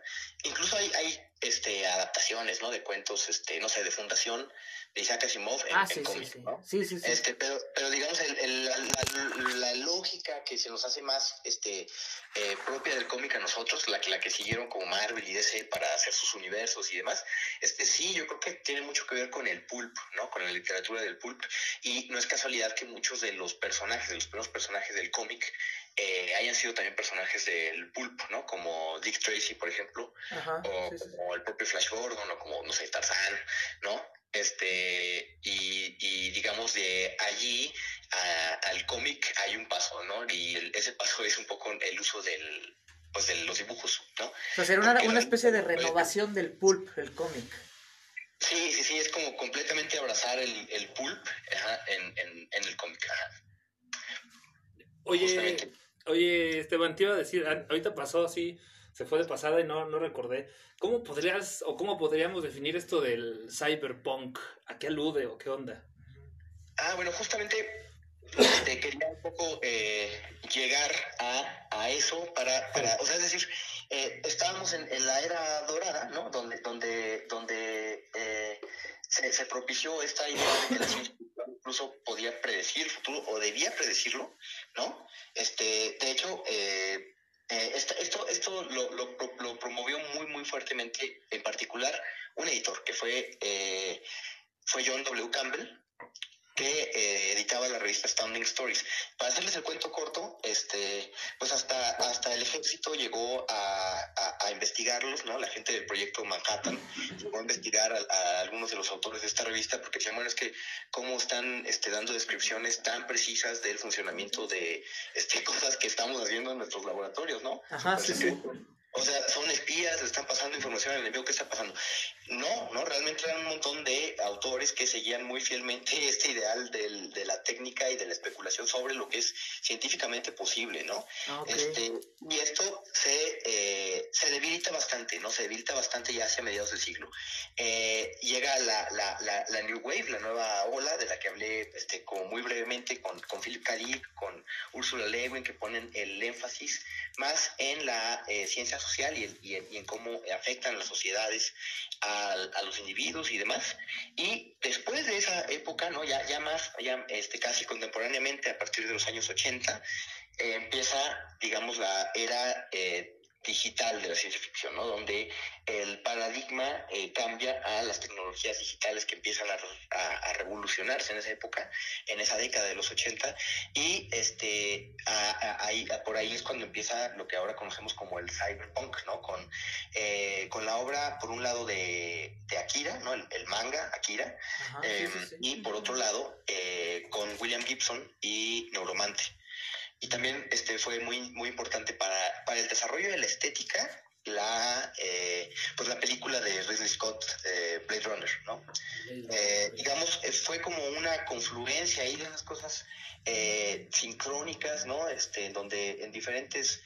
Incluso hay, hay este, adaptaciones, ¿no? De cuentos, este, no sé, de fundación de Isaac Asimov en, ah, sí, en cómic, sí. ¿no? sí, sí, sí. Este, pero, pero digamos, el, el, la, la, la, lógica que se nos hace más este, eh, propia del cómic a nosotros, la que, la que siguieron como Marvel y DC para hacer sus universos y demás, este sí, yo creo que tiene mucho que ver con el pulp, ¿no? Con la literatura del pulp. Y no es casualidad que muchos de los personajes, de los primeros personajes del cómic, eh, hayan sido también personajes del pulp, ¿no? Como Dick Tracy, por ejemplo, Ajá, o sí, sí, sí. como el propio Flash Gordon, o como, no sé, Tarzán, ¿no? Este, y, y digamos de allí a, al cómic hay un paso, ¿no? Y el, ese paso es un poco el uso del, pues de los dibujos, ¿no? O sea, sería una, una especie de renovación del pulp, el cómic. Sí, sí, sí, es como completamente abrazar el, el pulp ajá, en, en, en el cómic. ajá. Oye, Justamente. oye, Esteban, te iba a decir, ah, ahorita pasó así, se fue de pasada y no, no recordé. ¿Cómo podrías o cómo podríamos definir esto del cyberpunk? ¿A qué alude o qué onda? Ah, bueno, justamente este, quería un poco eh, llegar a, a eso para, para, o sea, es decir, eh, estábamos en, en la era dorada, ¿no? Donde, donde, donde eh, se, se propició esta idea de que la incluso podía predecir el futuro o debía predecirlo, ¿no? Este, de hecho, eh, eh, esto, esto lo promovió muy, muy fuertemente, en particular, un editor que fue, eh, fue John W. Campbell, que eh, editaba la revista Astounding Stories. Para hacerles el cuento corto, este, pues hasta, hasta el ejército llegó a, a- a investigarlos, ¿no? La gente del proyecto Manhattan llegó a investigar a, a algunos de los autores de esta revista porque decían, bueno, es que cómo están este, dando descripciones tan precisas del funcionamiento de este, cosas que estamos haciendo en nuestros laboratorios, ¿no? Ajá, sí, sí. O sea, son espías, le están pasando información al enemigo, ¿qué está pasando? No, no, realmente eran un montón de autores que seguían muy fielmente este ideal del, de la técnica y de la especulación sobre lo que es científicamente posible, ¿no? Ah, ok. Este, y esto se, eh, se debilita bastante, ¿no? Se debilita bastante ya hacia mediados del siglo. Eh, llega la, la, la, la New Wave, la nueva ola, de la que hablé este, como muy brevemente con, con Philip K. Con Ursula Le Guin, que ponen el énfasis más en la eh, ciencia social y, el- y en- y en cómo afectan las sociedades a, a los individuos y demás. Y después de esa época, ¿no? ya, ya más, ya este, casi contemporáneamente, a partir de los años 80, eh, empieza, digamos, la era eh, digital de la ciencia ficción, ¿no? Donde el paradigma eh, cambia a las tecnologías digitales que empiezan a, a- a revolucionarse en esa época, en esa década de los 80, y este, a- por ahí es cuando empieza lo que ahora conocemos como el cyberpunk, ¿no? Con, eh, con la obra, por un lado, de, de Akira, ¿no? El, el manga Akira, Ajá, sí, eh, sí, sí. y por otro lado, eh, con William Gibson y Neuromante. Y también este, fue muy, muy importante para, para el desarrollo de la estética la eh, pues la película de Ridley Scott Blade Runner no eh, digamos eh, fue como una confluencia ahí de unas cosas sincrónicas no este donde en diferentes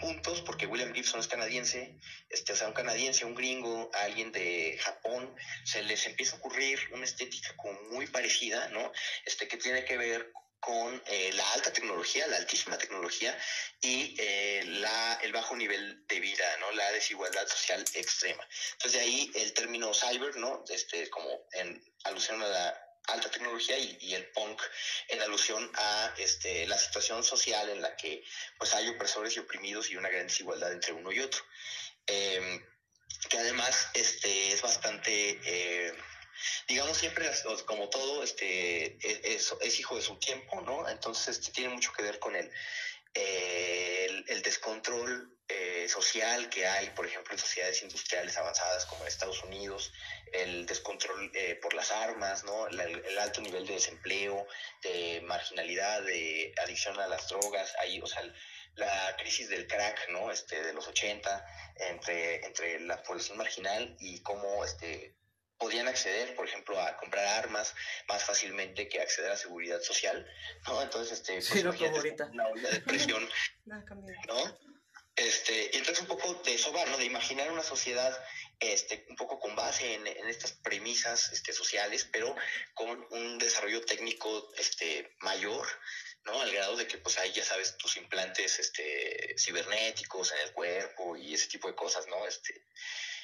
puntos porque William Gibson es canadiense este o sea un canadiense un gringo alguien de Japón se les empieza a ocurrir una estética como muy parecida no este que tiene que ver con eh, la alta tecnología, la altísima tecnología y eh, la, el bajo nivel de vida, ¿no? la desigualdad social extrema. Entonces de ahí el término cyber, ¿no? este, como en alusión a la alta tecnología y, el punk en alusión a este, la situación social en la que pues hay opresores y oprimidos y una gran desigualdad entre uno y otro. Em, que además este, es bastante... Digamos siempre como todo este e, es, hijo de su tiempo no entonces este, tiene mucho que ver con el eh, el, descontrol eh, social que hay por ejemplo en sociedades industriales avanzadas como en Estados Unidos el descontrol eh, por las armas no el, alto nivel de desempleo de marginalidad de adicción a las drogas ahí o sea la crisis del crack no este de los 80 entre entre la población marginal y cómo este podían acceder, por ejemplo, a comprar armas más fácilmente que acceder a seguridad social, ¿no? Entonces, este, pues, sí, no una olla de presión, ¿no? Este, y entonces un poco de eso va, ¿no? De imaginar una sociedad este, un poco con base en, en, estas premisas este, sociales, pero con un desarrollo técnico este, mayor, ¿no? Al grado de que, pues, ahí ya sabes, tus implantes este, cibernéticos en el cuerpo y ese tipo de cosas, ¿no? Este,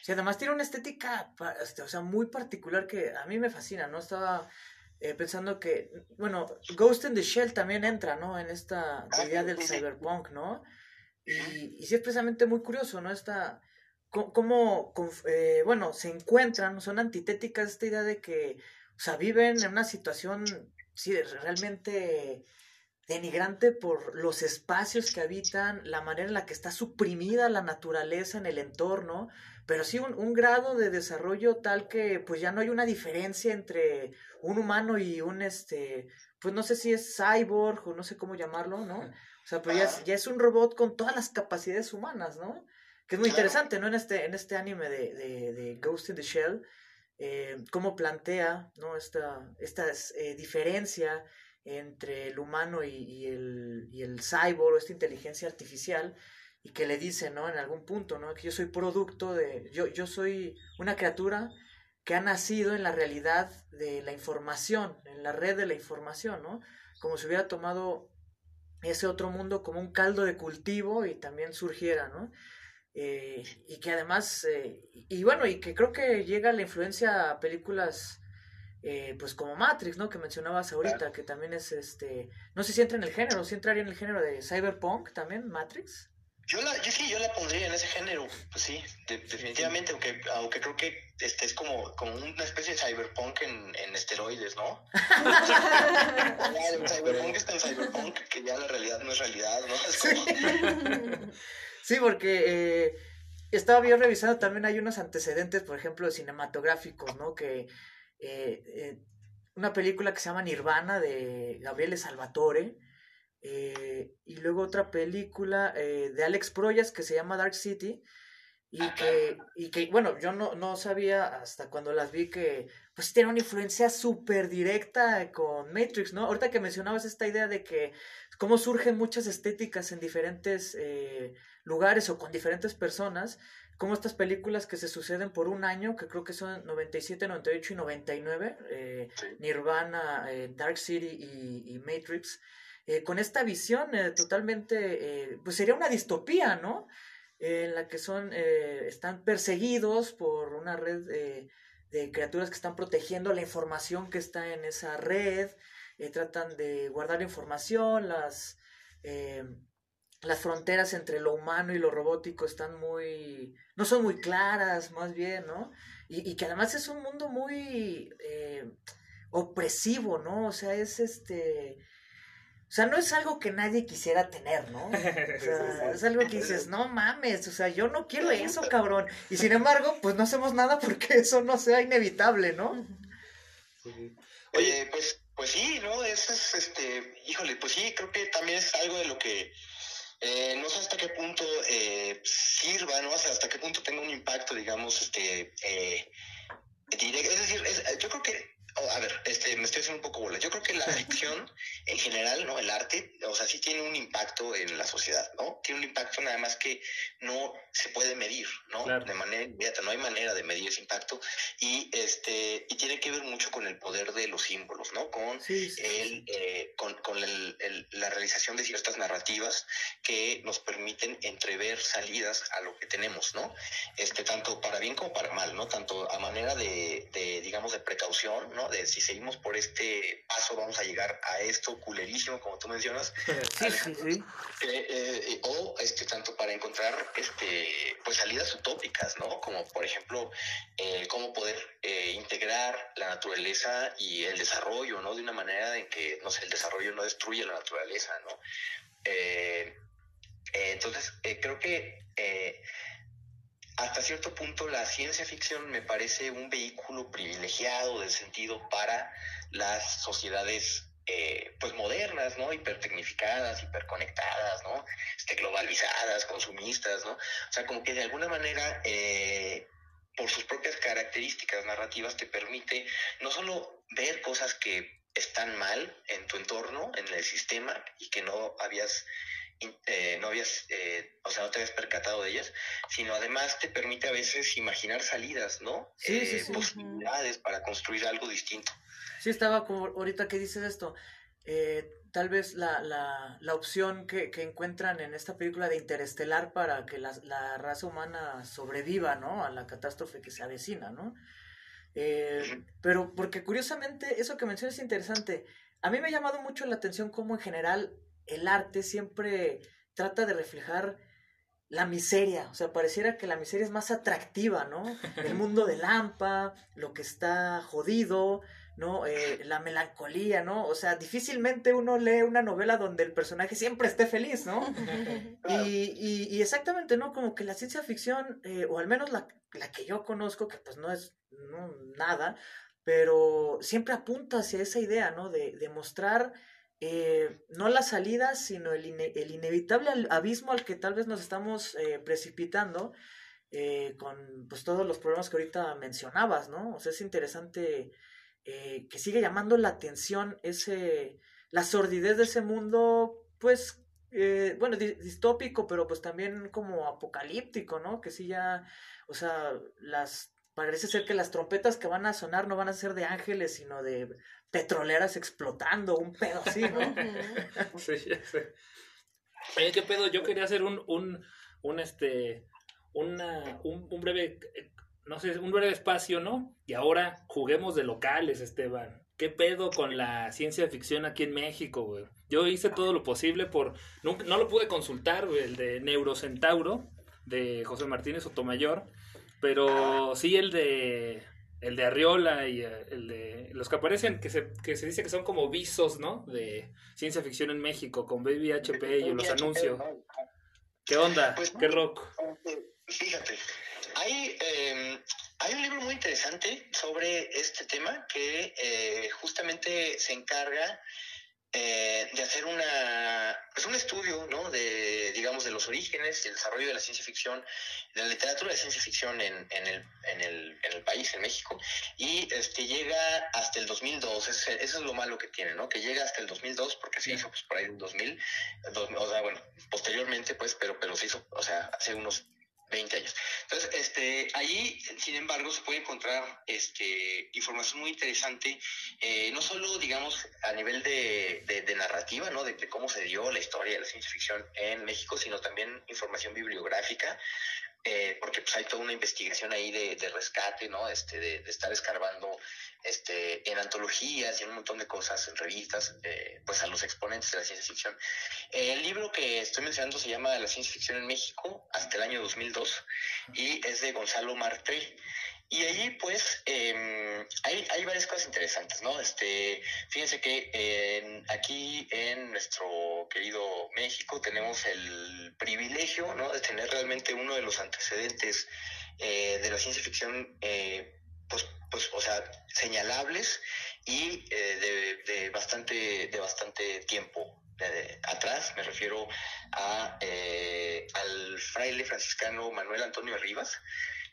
Sí, además tiene una estética, este, o sea, muy particular que a mí me fascina, ¿no? Estaba eh, pensando que, bueno, Ghost in the Shell también entra, ¿no? En esta ah, idea del cyberpunk, ¿no? Y, y sí es precisamente muy curioso, ¿no? Esta, cómo, eh, bueno, se encuentran, son antitéticas esta idea de que, o sea, viven en una situación, sí, realmente denigrante por los espacios que habitan, la manera en la que está suprimida la naturaleza en el entorno, pero sí un, grado de desarrollo tal que pues ya no hay una diferencia entre un humano y un este pues no sé si es cyborg o no sé cómo llamarlo, ¿no? O sea, pues ya es, ya es un robot con todas las capacidades humanas, ¿no? Que es muy interesante, ¿no? En este, en este anime de, de, de Ghost in the Shell, eh, cómo plantea, ¿no? Esta, esta eh, diferencia entre el humano y, y, el, y el cyborg, esta inteligencia artificial, y que le dice, ¿no? En algún punto, ¿no? Que yo soy producto de, yo, yo soy una criatura que ha nacido en la realidad de la información, en la red de la información, ¿no? Como si hubiera tomado ese otro mundo como un caldo de cultivo y también surgiera, ¿no? Eh, y que además, eh, y, bueno, y que creo que llega la influencia a películas, eh, pues como Matrix, ¿no? Que mencionabas ahorita, que también es este, no sé si entra en el género, si entraría en el género de cyberpunk también, Matrix. Yo, la, yo sí, yo la pondría en ese género, pues sí, definitivamente, aunque, aunque creo que este es como, como una especie de cyberpunk en, en esteroides, ¿no? el cyberpunk está en cyberpunk, que ya la realidad no es realidad, ¿no? sí. porque eh, estaba bien revisando, también hay unos antecedentes, por ejemplo, cinematográficos, ¿no? Que eh, eh, una película que se llama Nirvana de Gabriele Salvatore, eh, y luego otra película eh, de Alex Proyas que se llama Dark City. Y que, y que, bueno, yo no, no sabía hasta cuando las vi que pues tiene una influencia súper directa con Matrix, ¿no? Ahorita que mencionabas esta idea de que cómo surgen muchas estéticas en diferentes eh, lugares o con diferentes personas, como estas películas que se suceden por un año, que creo que son 97, 98 y 99, Nirvana, Dark City y, y Matrix, eh, con esta visión eh, totalmente, eh, pues sería una distopía, ¿no? en la que son, están perseguidos por una red de criaturas que están protegiendo la información que está en esa red, tratan de guardar información, las, las fronteras entre lo humano y lo robótico están muy, no son muy claras, más bien, ¿no? Y, que además es un mundo muy opresivo, ¿no? O sea, es este sea, no es algo que nadie quisiera tener, ¿no? O sea, es algo que dices, no mames, o sea, yo no quiero eso, cabrón. Y sin embargo, pues no hacemos nada porque eso no sea inevitable, ¿no? Oye, pues, pues sí, ¿no? Eso es, este, híjole, pues sí, creo que también es algo de lo que, Eh, no sé hasta qué punto eh, sirva, ¿no? O sea, hasta qué punto tenga un impacto, digamos, este, eh, directo. Es decir, es, yo creo que Oh, a ver, este, me estoy haciendo un poco bola. Yo creo que la ficción en general, ¿no? El arte, o sea, sí tiene un impacto en la sociedad, ¿no? Tiene un impacto nada más que no se puede medir, ¿no? De manera inmediata, no hay manera de medir ese impacto y este y tiene que ver mucho con el poder de los símbolos, ¿no? Con el eh, con, con el, la realización de ciertas narrativas que nos permiten entrever salidas a lo que tenemos, ¿no? Este tanto para bien como para mal, ¿no? Tanto a manera de, de digamos de precaución, ¿no? De si seguimos por este paso vamos a llegar a esto culerísimo, como tú mencionas. Sí, sí, sí. Eh, eh, o este, tanto para encontrar este, pues salidas utópicas, ¿no? Como por ejemplo, eh, cómo poder integrar la naturaleza y el desarrollo, ¿no? De una manera en que, no sé, el desarrollo no destruye la naturaleza, ¿no? entonces, creo que hasta cierto punto la ciencia ficción me parece un vehículo privilegiado del sentido para las sociedades eh, pues modernas, ¿no? Hipertecnificadas, hiperconectadas, ¿no? Este, globalizadas, consumistas, ¿no? O sea, como que de alguna manera, eh, por sus propias características narrativas, te permite no solo ver cosas que están mal en tu entorno, en el sistema, y que no habías eh, no habías, eh, o sea, no te habías percatado de ellas, sino además te permite a veces imaginar salidas, ¿no? Sí, eh, sí. Posibilidades para construir algo distinto. Sí, estaba como ahorita que dices esto, tal vez la, la, la opción que, que, encuentran en esta película de Interestelar para que la, la, raza humana sobreviva, ¿no? A la catástrofe que se avecina, ¿no? pero porque curiosamente eso que mencionas es interesante. A mí me ha llamado mucho la atención cómo en general el arte siempre trata de reflejar la miseria, o sea, pareciera que la miseria es más atractiva, ¿no? El mundo de Lampa, lo que está jodido, ¿no? Eh, la melancolía, ¿no? O sea, difícilmente uno lee una novela donde el personaje siempre esté feliz, ¿no? Y, y, exactamente, ¿no? Como que la ciencia ficción, eh, o al menos la, la, que yo conozco, que pues no es nada, pero siempre apunta hacia esa idea, ¿no? De, de mostrar eh, no la salida, sino el, el, inevitable abismo al que tal vez nos estamos eh, precipitando eh, con pues, todos los problemas que ahorita mencionabas, ¿no? O sea, es interesante que sigue llamando la atención ese, la sordidez de ese mundo, pues, bueno, distópico, pero pues también como apocalíptico, ¿no? Que sí ya, o sea, las parece ser que las trompetas que van a sonar no van a ser de ángeles, sino de petroleras explotando, un pedo así, ¿no? sí, ya sé. ¿qué pedo? Yo quería hacer un, un, un este, una, un, un breve, no sé, un breve espacio, ¿no? Y ahora juguemos de locales, Esteban. ¿Qué pedo con la ciencia ficción aquí en México, güey? Yo hice todo lo posible por... No, no lo pude consultar, güey, el de Neurocentauro, de José Martínez Sotomayor pero sí el de el de Arriola y eh, el de los que aparecen que se, que se dice que son como visos, ¿no? De ciencia ficción en México con Baby HP y los anuncios. ¿Qué onda? Pues, ¿Qué rock? Fíjate, hay, em, hay un libro muy interesante sobre este tema que eh, justamente se encarga eh, de hacer una, pues un estudio, ¿no? De, digamos, de los orígenes y el desarrollo de la ciencia ficción, de la literatura de ciencia ficción en, en, el, en, el, en el país, en México, y este, llega hasta el 2002, eso es lo malo que tiene, ¿no? Que llega hasta el 2002, porque se hizo pues, por ahí en 2000, o sea, bueno, posteriormente, pues, pero, pero se hizo, o sea, hace unos 20 años. Entonces, este, ahí, sin embargo, se puede encontrar este, información muy interesante, eh, no solo, digamos, a nivel de, de, narrativa, ¿no? De, cómo se dio la historia de la ciencia ficción en México, sino también información bibliográfica, eh, porque pues hay toda una investigación ahí de, de rescate, ¿no? Este, de, estar escarbando este, en antologías y en un montón de cosas, en revistas, eh, pues a los exponentes de la ciencia ficción. el libro que estoy mencionando se llama La ciencia ficción en México hasta el año 2002 y es de Gonzalo Martre. Y allí, pues, eh, hay, hay, varias cosas interesantes, ¿no? Este, fíjense que aquí en nuestro querido México tenemos el privilegio, ¿no? De tener realmente uno de los antecedentes eh, de la ciencia ficción eh, pues, pues, o sea, señalables y eh, de, de, bastante, de bastante tiempo, atrás, me refiero a, eh, al fraile franciscano Manuel Antonio Rivas,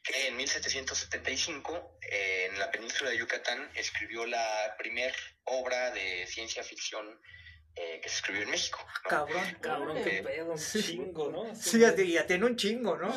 que en 1775 en la península de Yucatán escribió la primer obra de ciencia ficción eh, que se escribió en México. Cabrón, cabrón, qué pedo, un chingo, ¿no? Sí, ya, ya tiene un chingo, ¿no?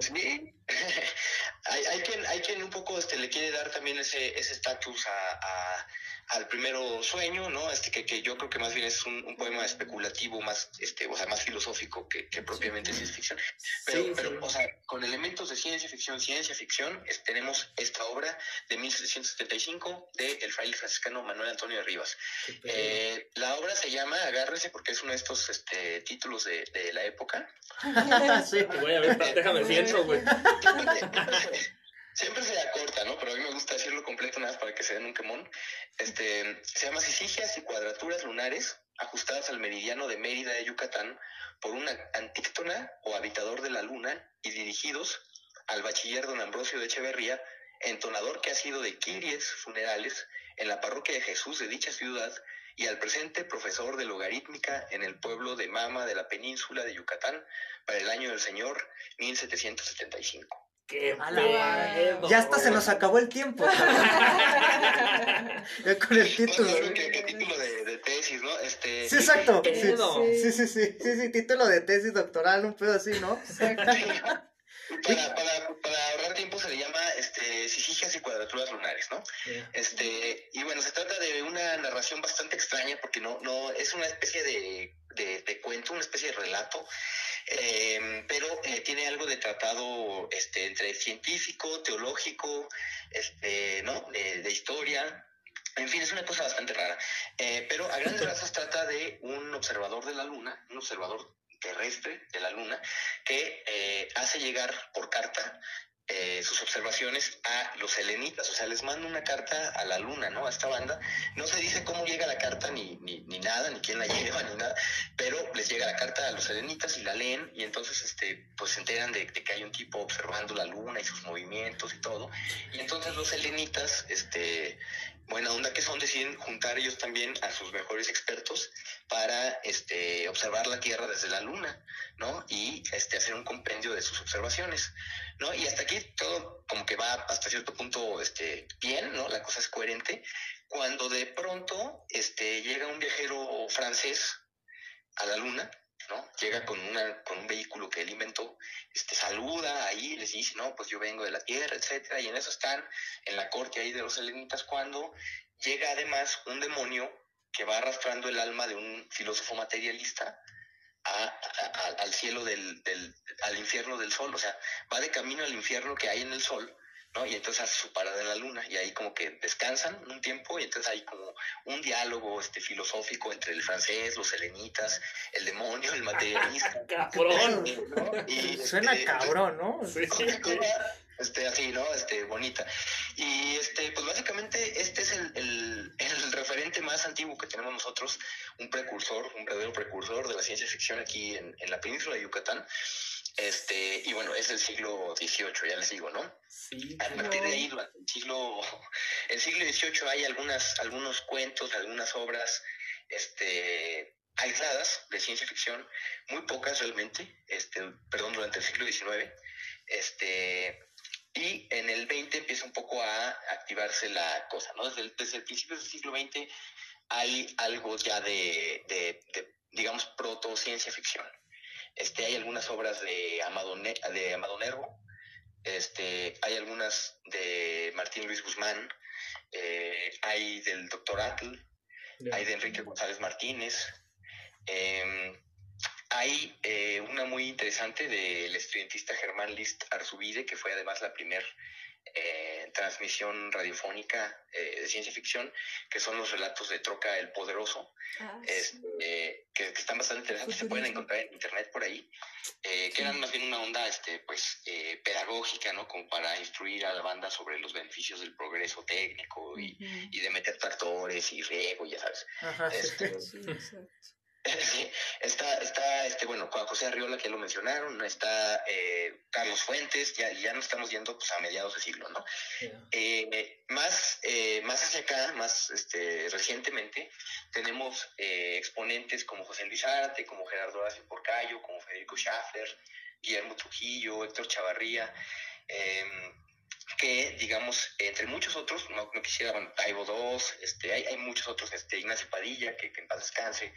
Sí, hay, hay, quien, hay quien un poco este, le quiere dar también ese estatus a al primero sueño, ¿no? Este que, que yo creo que más bien es un, poema especulativo, más, este, o sea, más filosófico que, que propiamente ciencia ficción. Pero, pero o sea, con elementos de ciencia ficción, ciencia ficción, tenemos esta obra de 1775 de el fraile franciscano Manuel Antonio de Rivas. Eh, la obra se llama Agárrese porque es uno de estos este, títulos de, de la época. sí. Voy a ver, déjame siento, güey. Siempre se acorta, ¿no? Pero a mí me gusta decirlo completo nada más para que se den un quemón. Este, se llama Sisigias y cuadraturas lunares ajustadas al meridiano de Mérida de Yucatán por una antíctona o habitador de la luna y dirigidos al bachiller don Ambrosio de Echeverría, entonador que ha sido de quiries funerales en la parroquia de Jesús de dicha ciudad y al presente profesor de logarítmica en el pueblo de Mama de la península de Yucatán para el año del Señor 1775 ya hasta se nos acabó el tiempo. ya con el título. ¿Qué, título de, tesis, ¿no? Este, sí, exacto. Sí, sí, sí, sí, sí, título de tesis doctoral, un pedo así, ¿no? Para, para, para, sisigias y cuadraturas lunares, ¿no? Este, y bueno, se trata de una narración bastante extraña porque no, no, es una especie de, de, de cuento, una especie de relato Em, pero eh, tiene algo de tratado este, entre científico, teológico, este, ¿no? De, historia. En fin, es una cosa bastante rara. Eh, pero a grandes rasgos trata de un observador de la Luna, un observador terrestre de la Luna, que eh, hace llegar por carta eh, sus observaciones a los helenitas, o sea, les manda una carta a la luna, ¿no? A esta banda. No se dice cómo llega la carta, ni, ni, ni nada, ni quién la lleva, ni nada, pero les llega la carta a los helenitas y la leen y entonces, este, pues se enteran de, que hay un tipo observando la luna y sus movimientos y todo. Y entonces los helenitas, este, buena onda que son, deciden juntar ellos también a sus mejores expertos para este, observar la Tierra desde la Luna, ¿no? Y este, hacer un compendio de sus observaciones, ¿no? Y hasta aquí cierto punto este, bien, ¿no? La cosa es coherente. Cuando de pronto este, llega un viajero francés a la Luna, ¿no? Llega con, una, con un vehículo que él inventó, este, saluda ahí, les dice, no, pues yo vengo de la Tierra, etcétera, y en eso están en la corte ahí de los helenitas cuando llega además un demonio que va arrastrando el alma de un filósofo materialista al cielo del, del, al infierno del sol, o sea, va de camino al infierno que hay en el sol ¿no? Y entonces hace su parada en la luna y ahí como que descansan un tiempo y entonces hay como un diálogo este filosófico entre el francés, los helenitas, el demonio, el materialista. cabrón. Y, Suena este, cabrón, ¿no? Este, así, ¿no? Este, bonita. Y este, pues básicamente este es el, el, el, referente más antiguo que tenemos nosotros, un precursor, un verdadero precursor de la ciencia ficción aquí en, en la península de Yucatán. Este, y bueno, es el siglo XVIII, ya les digo, ¿no? Sí. A partir de ahí, durante el siglo, el siglo XVIII hay algunas, algunos cuentos, algunas obras, este, aisladas de ciencia ficción, muy pocas realmente, este, perdón, durante el siglo XIX, este, y en el XX empieza un poco a activarse la cosa, ¿no? Desde el, desde el principio del siglo XX hay algo ya de, de, de digamos, proto ciencia ficción. Este, hay algunas obras de Amado, de Amado Nervo, este, hay algunas de Martín Luis Guzmán, eh, hay del doctor Atl, hay de Enrique González Martínez, em, hay eh, una muy interesante del estudiantista Germán List Arzubide, que fue además la primera eh, transmisión radiofónica eh, de ciencia ficción, que son los relatos de Troca el Poderoso, ah, este, que, están bastante interesantes, se pueden encontrar en internet por ahí, eh, que eran más bien una onda este, pues, pedagógica, ¿no? Como para instruir a la banda sobre los beneficios del progreso técnico y, de meter tractores y riego, ya sabes. Este, Sí, está, está, este, bueno, Juan José Arriola, que ya lo mencionaron, está eh, Carlos Fuentes, ya, ya nos estamos yendo pues, a mediados de siglo, ¿no? Eh, más, eh, más hacia acá, más este, recientemente, tenemos exponentes como José Luis Arte, como Gerardo Horacio Porcayo, como Federico Schaffler, Guillermo Trujillo, Héctor Chavarría, em, que, digamos, entre muchos otros, no, no quisiera, Taibo II, este, hay, hay, muchos otros, este, Ignacio Padilla, que, que en paz descanse,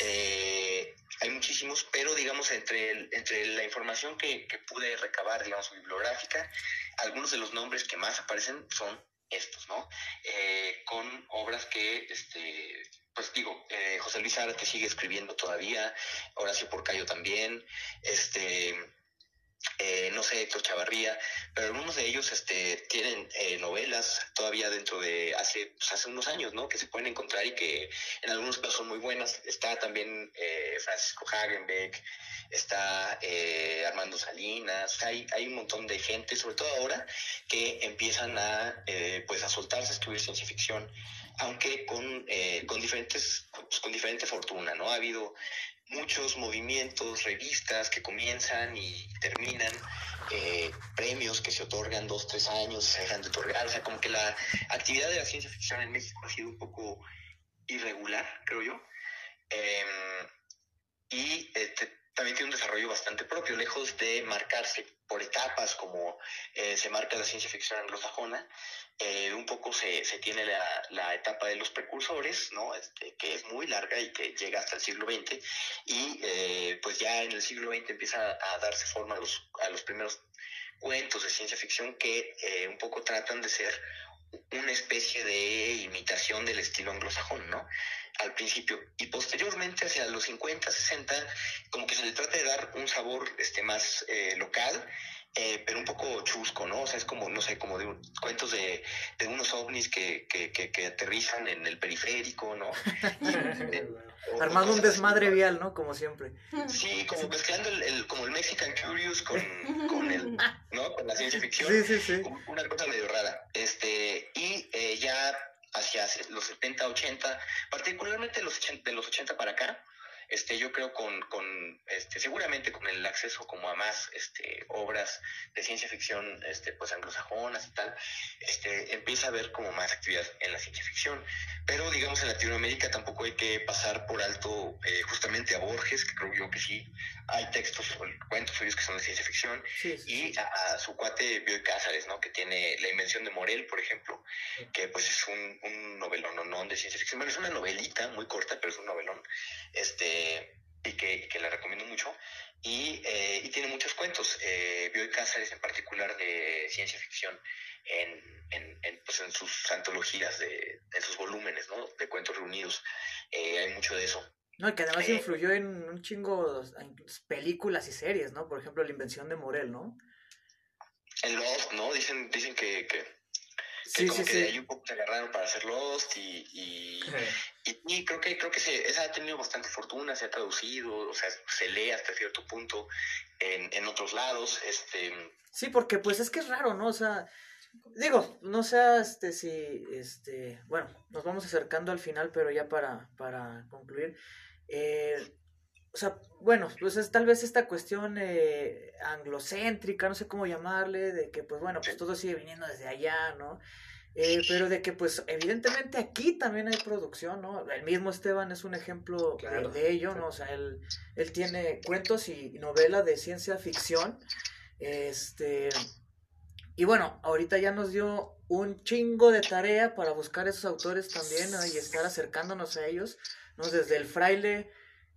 eh, hay muchísimos, pero, digamos, entre, entre la información que, que, pude recabar, digamos, bibliográfica, algunos de los nombres que más aparecen son estos, ¿no? Eh, con obras que, este, pues digo, eh, José Luis Ara te sigue escribiendo todavía, Horacio Porcayo también, este eh, no sé, Héctor Chavarría, pero algunos de ellos este, tienen eh, novelas todavía dentro de hace, pues, hace unos años, ¿no? Que se pueden encontrar y que en algunos casos son muy buenas. Está también eh, Francisco Hagenbeck, está Armando Salinas, hay, hay un montón de gente, sobre todo ahora, que empiezan a, pues, a soltarse a escribir ciencia ficción aunque con, con diferentes pues, con diferente fortuna no ha habido muchos movimientos, revistas que comienzan y terminan, eh, premios que se otorgan dos, tres años, se dejan de otorgar. O sea, como que la actividad de la ciencia ficción en México ha sido un poco irregular, creo yo. Eh, y este, también tiene un desarrollo bastante propio, lejos de marcarse por etapas como eh, se marca la ciencia ficción anglosajona, eh, un poco se, se tiene la, la, etapa de los precursores, ¿no? Este, que es muy larga y que llega hasta el siglo XX, y eh, pues ya en el siglo XX empieza a darse forma a los, a los primeros cuentos de ciencia ficción que un poco tratan de ser una especie de imitación del estilo anglosajón, ¿no? Al principio. Y posteriormente, hacia los 50, 60, como que se le trata de dar un sabor este, más eh, local, eh, pero un poco chusco, ¿no? O sea, es como, no sé, como de un, cuentos de, de unos ovnis que, que, que, que, aterrizan en el periférico, ¿no? Armando un desmadre vial, ¿no? Como siempre. Sí, como mezclando el, el, como el Mexican Curious con, con el, ¿no? Con la ciencia ficción. Sí, sí, sí. Una cosa medio rara. Este, y eh, ya hacia los 70, 80, particularmente los 80, de los 80 para acá, este, yo creo con, con este, seguramente con el acceso como a más este, obras de ciencia ficción este, pues anglosajonas y tal, este, empieza a haber como más actividad en la ciencia ficción. Pero digamos en Latinoamérica tampoco hay que pasar por alto eh, justamente a Borges, que creo yo que sí hay textos o cuentos suyos que son de ciencia ficción, sí, sí, y a, a, su cuate Bioy Cázares, ¿no? que tiene La Invención de Morel, por ejemplo, que pues es un, un novelón no, de ciencia ficción. Bueno, es una novelita muy corta, pero es un novelón. Este, y que, que, la recomiendo mucho. Y, eh, y tiene muchos cuentos. Eh, Bioy Cáceres en particular de ciencia ficción en, en, en, pues en sus antologías, de, en sus volúmenes ¿no? de cuentos reunidos. Eh, hay mucho de eso. No, y que además influyó en un chingo películas y series, ¿no? Por ejemplo, La Invención de Morel, ¿no? En Lost, ¿no? Dicen, dicen que, que, que sí, como sí, que sí. ahí un poco se agarraron para hacer Lost y, y, y, creo que creo que se, esa ha tenido bastante fortuna, se ha traducido, o sea, se lee hasta cierto punto en, en otros lados, este Sí, porque pues es que es raro, ¿no? O sea, digo, no sé este si este, bueno, nos vamos acercando al final, pero ya para para concluir eh, o sea, bueno, pues es tal vez esta cuestión eh, anglocéntrica, no sé cómo llamarle, de que pues bueno, pues todo sigue viniendo desde allá, ¿no? Eh, pero de que pues evidentemente aquí también hay producción, ¿no? El mismo Esteban es un ejemplo claro, de, de, ello, ¿no? O sea, él, él tiene cuentos y novela de ciencia ficción, este... Y bueno, ahorita ya nos dio un chingo de tarea para buscar esos autores también ¿no? y estar acercándonos a ellos, ¿no? Desde el fraile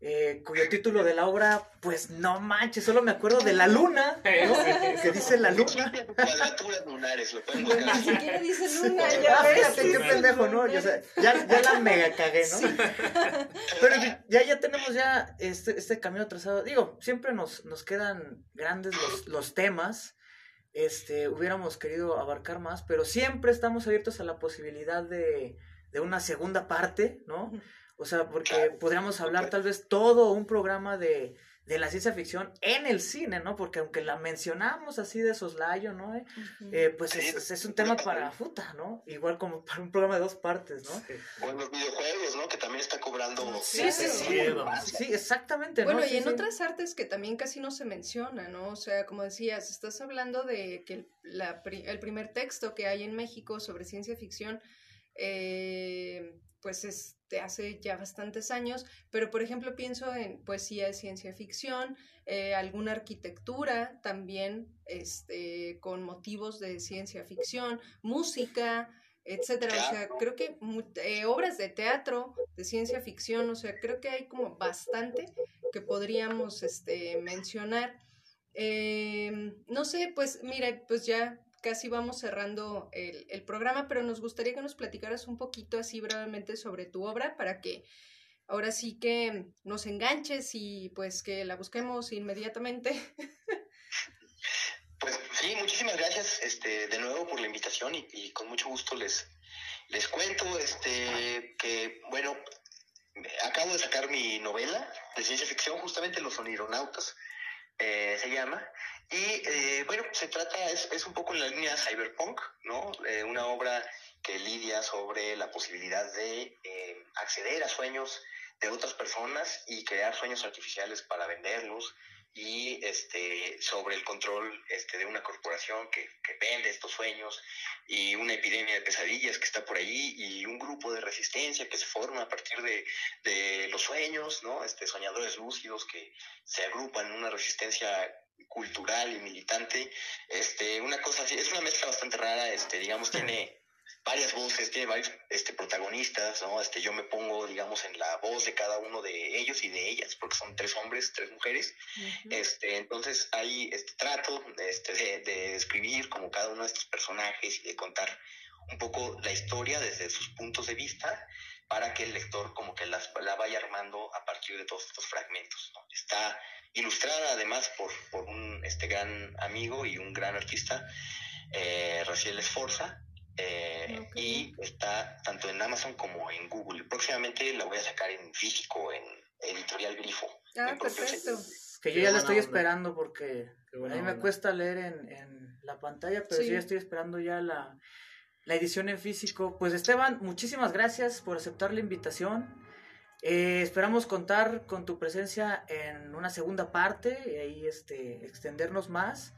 eh, cuyo título de la obra, pues no manches, solo me acuerdo de la luna, ¿no? que dice la luna. Cuadraturas lunares, lo podemos Ni siquiera dice luna, ya Fíjate qué pendejo, ¿no? Ya, ya, ya, la mega cagué, ¿no? Sí. Pero ya, ya tenemos ya este, este camino trazado. Digo, siempre nos, nos quedan grandes los, los temas. Este, hubiéramos querido abarcar más, pero siempre estamos abiertos a la posibilidad de, de una segunda parte, ¿no? O sea, porque podríamos hablar tal vez todo un programa de, de la ciencia ficción en el cine, ¿no? Porque aunque la mencionamos así de soslayo, ¿no? Eh, eh pues es, es, un tema para puta, ¿no? Igual como para un programa de dos partes, ¿no? O en los videojuegos, ¿no? Que también está cobrando. Sí, sí, sí. Sí, exactamente. Bueno, y en otras artes que también casi no se menciona, ¿no? O sea, como decías, estás hablando de que el, la, el primer texto que hay en México sobre ciencia ficción eh, pues es de hace ya bastantes años, pero por ejemplo pienso en poesía de ciencia ficción, eh, alguna arquitectura también este, con motivos de ciencia ficción, música, etcétera. O sea, creo que eh, obras de teatro de ciencia ficción, o sea, creo que hay como bastante que podríamos este, mencionar. Em, no sé, pues mira, pues ya casi vamos cerrando el, programa, pero nos gustaría que nos platicaras un poquito así brevemente sobre tu obra para que ahora sí que nos enganches y pues que la busquemos inmediatamente. Pues sí, muchísimas gracias este, de nuevo por la invitación y, con mucho gusto les, les cuento este, que, bueno, acabo de sacar mi novela de ciencia ficción, justamente Los Onironautas, eh, se llama, y eh, bueno, se trata, es, es, un poco en la línea cyberpunk, ¿no? Eh, una obra que lidia sobre la posibilidad de eh, acceder a sueños de otras personas y crear sueños artificiales para venderlos y este sobre el control este de una corporación que, que, vende estos sueños y una epidemia de pesadillas que está por allí y un grupo de resistencia que se forma a partir de, de los sueños, ¿no? Este soñadores lúcidos que se agrupan en una resistencia cultural y militante, este, una cosa así, es una mezcla bastante rara, este, digamos, tiene varias voces, tiene varios este, protagonistas, ¿no? Este, yo me pongo, digamos, en la voz de cada uno de ellos y de ellas, porque son tres hombres, tres mujeres. este, entonces hay este trato este, de, de describir como cada uno de estos personajes y de contar un poco la historia desde sus puntos de vista para que el lector como que las, la vaya armando a partir de todos estos fragmentos. ¿no? Está ilustrada además por, por un este gran amigo y un gran artista, eh, Raciel Esforza, eh, y está tanto en Amazon como en Google. Próximamente la voy a sacar en físico, en editorial Grifo. Ah, perfecto. Que yo ya la estoy esperando porque a mí me cuesta leer en, en la pantalla, pero sí. ya estoy esperando ya la, la edición en físico. Pues Esteban, muchísimas gracias por aceptar la invitación. Eh, esperamos contar con tu presencia en una segunda parte y ahí este, extendernos más.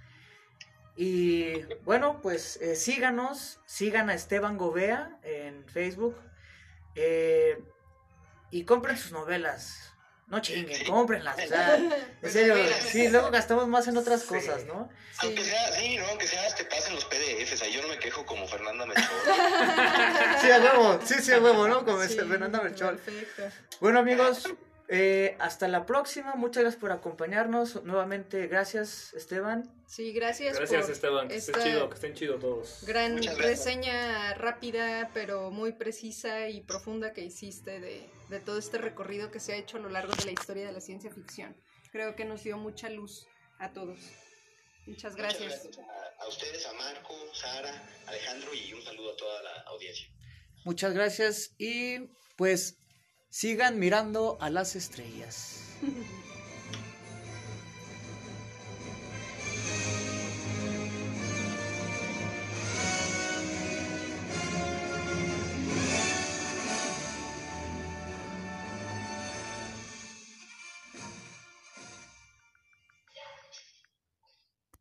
Y bueno, pues eh, síganos, sigan a Esteban Gobea en Facebook eh, y compren sus novelas. No chinguen, cómprenlas. O sea, en serio, sí, luego gastamos más en otras cosas, ¿no? Aunque sea, sí, ¿no? Aunque sea, te pasen los PDFs, o yo no me quejo como Fernanda Melchor. sí, a huevo, sí, sí, a huevo, ¿no? Como sí, Fernanda Melchor. Perfecto. Bueno, amigos, eh, hasta la próxima. Muchas gracias por acompañarnos. Nuevamente, gracias, Esteban. Sí, gracias. Gracias, Esteban. Que estén chido, que estén chido todos. Gran reseña rápida, pero muy precisa y profunda que hiciste de, de todo este recorrido que se ha hecho a lo largo de la historia de la ciencia ficción. Creo que nos dio mucha luz a todos. Muchas gracias. Muchas gracias a, a ustedes, a Marco, Sara, Alejandro y un saludo a toda la audiencia. Muchas gracias y pues sigan mirando a las estrellas.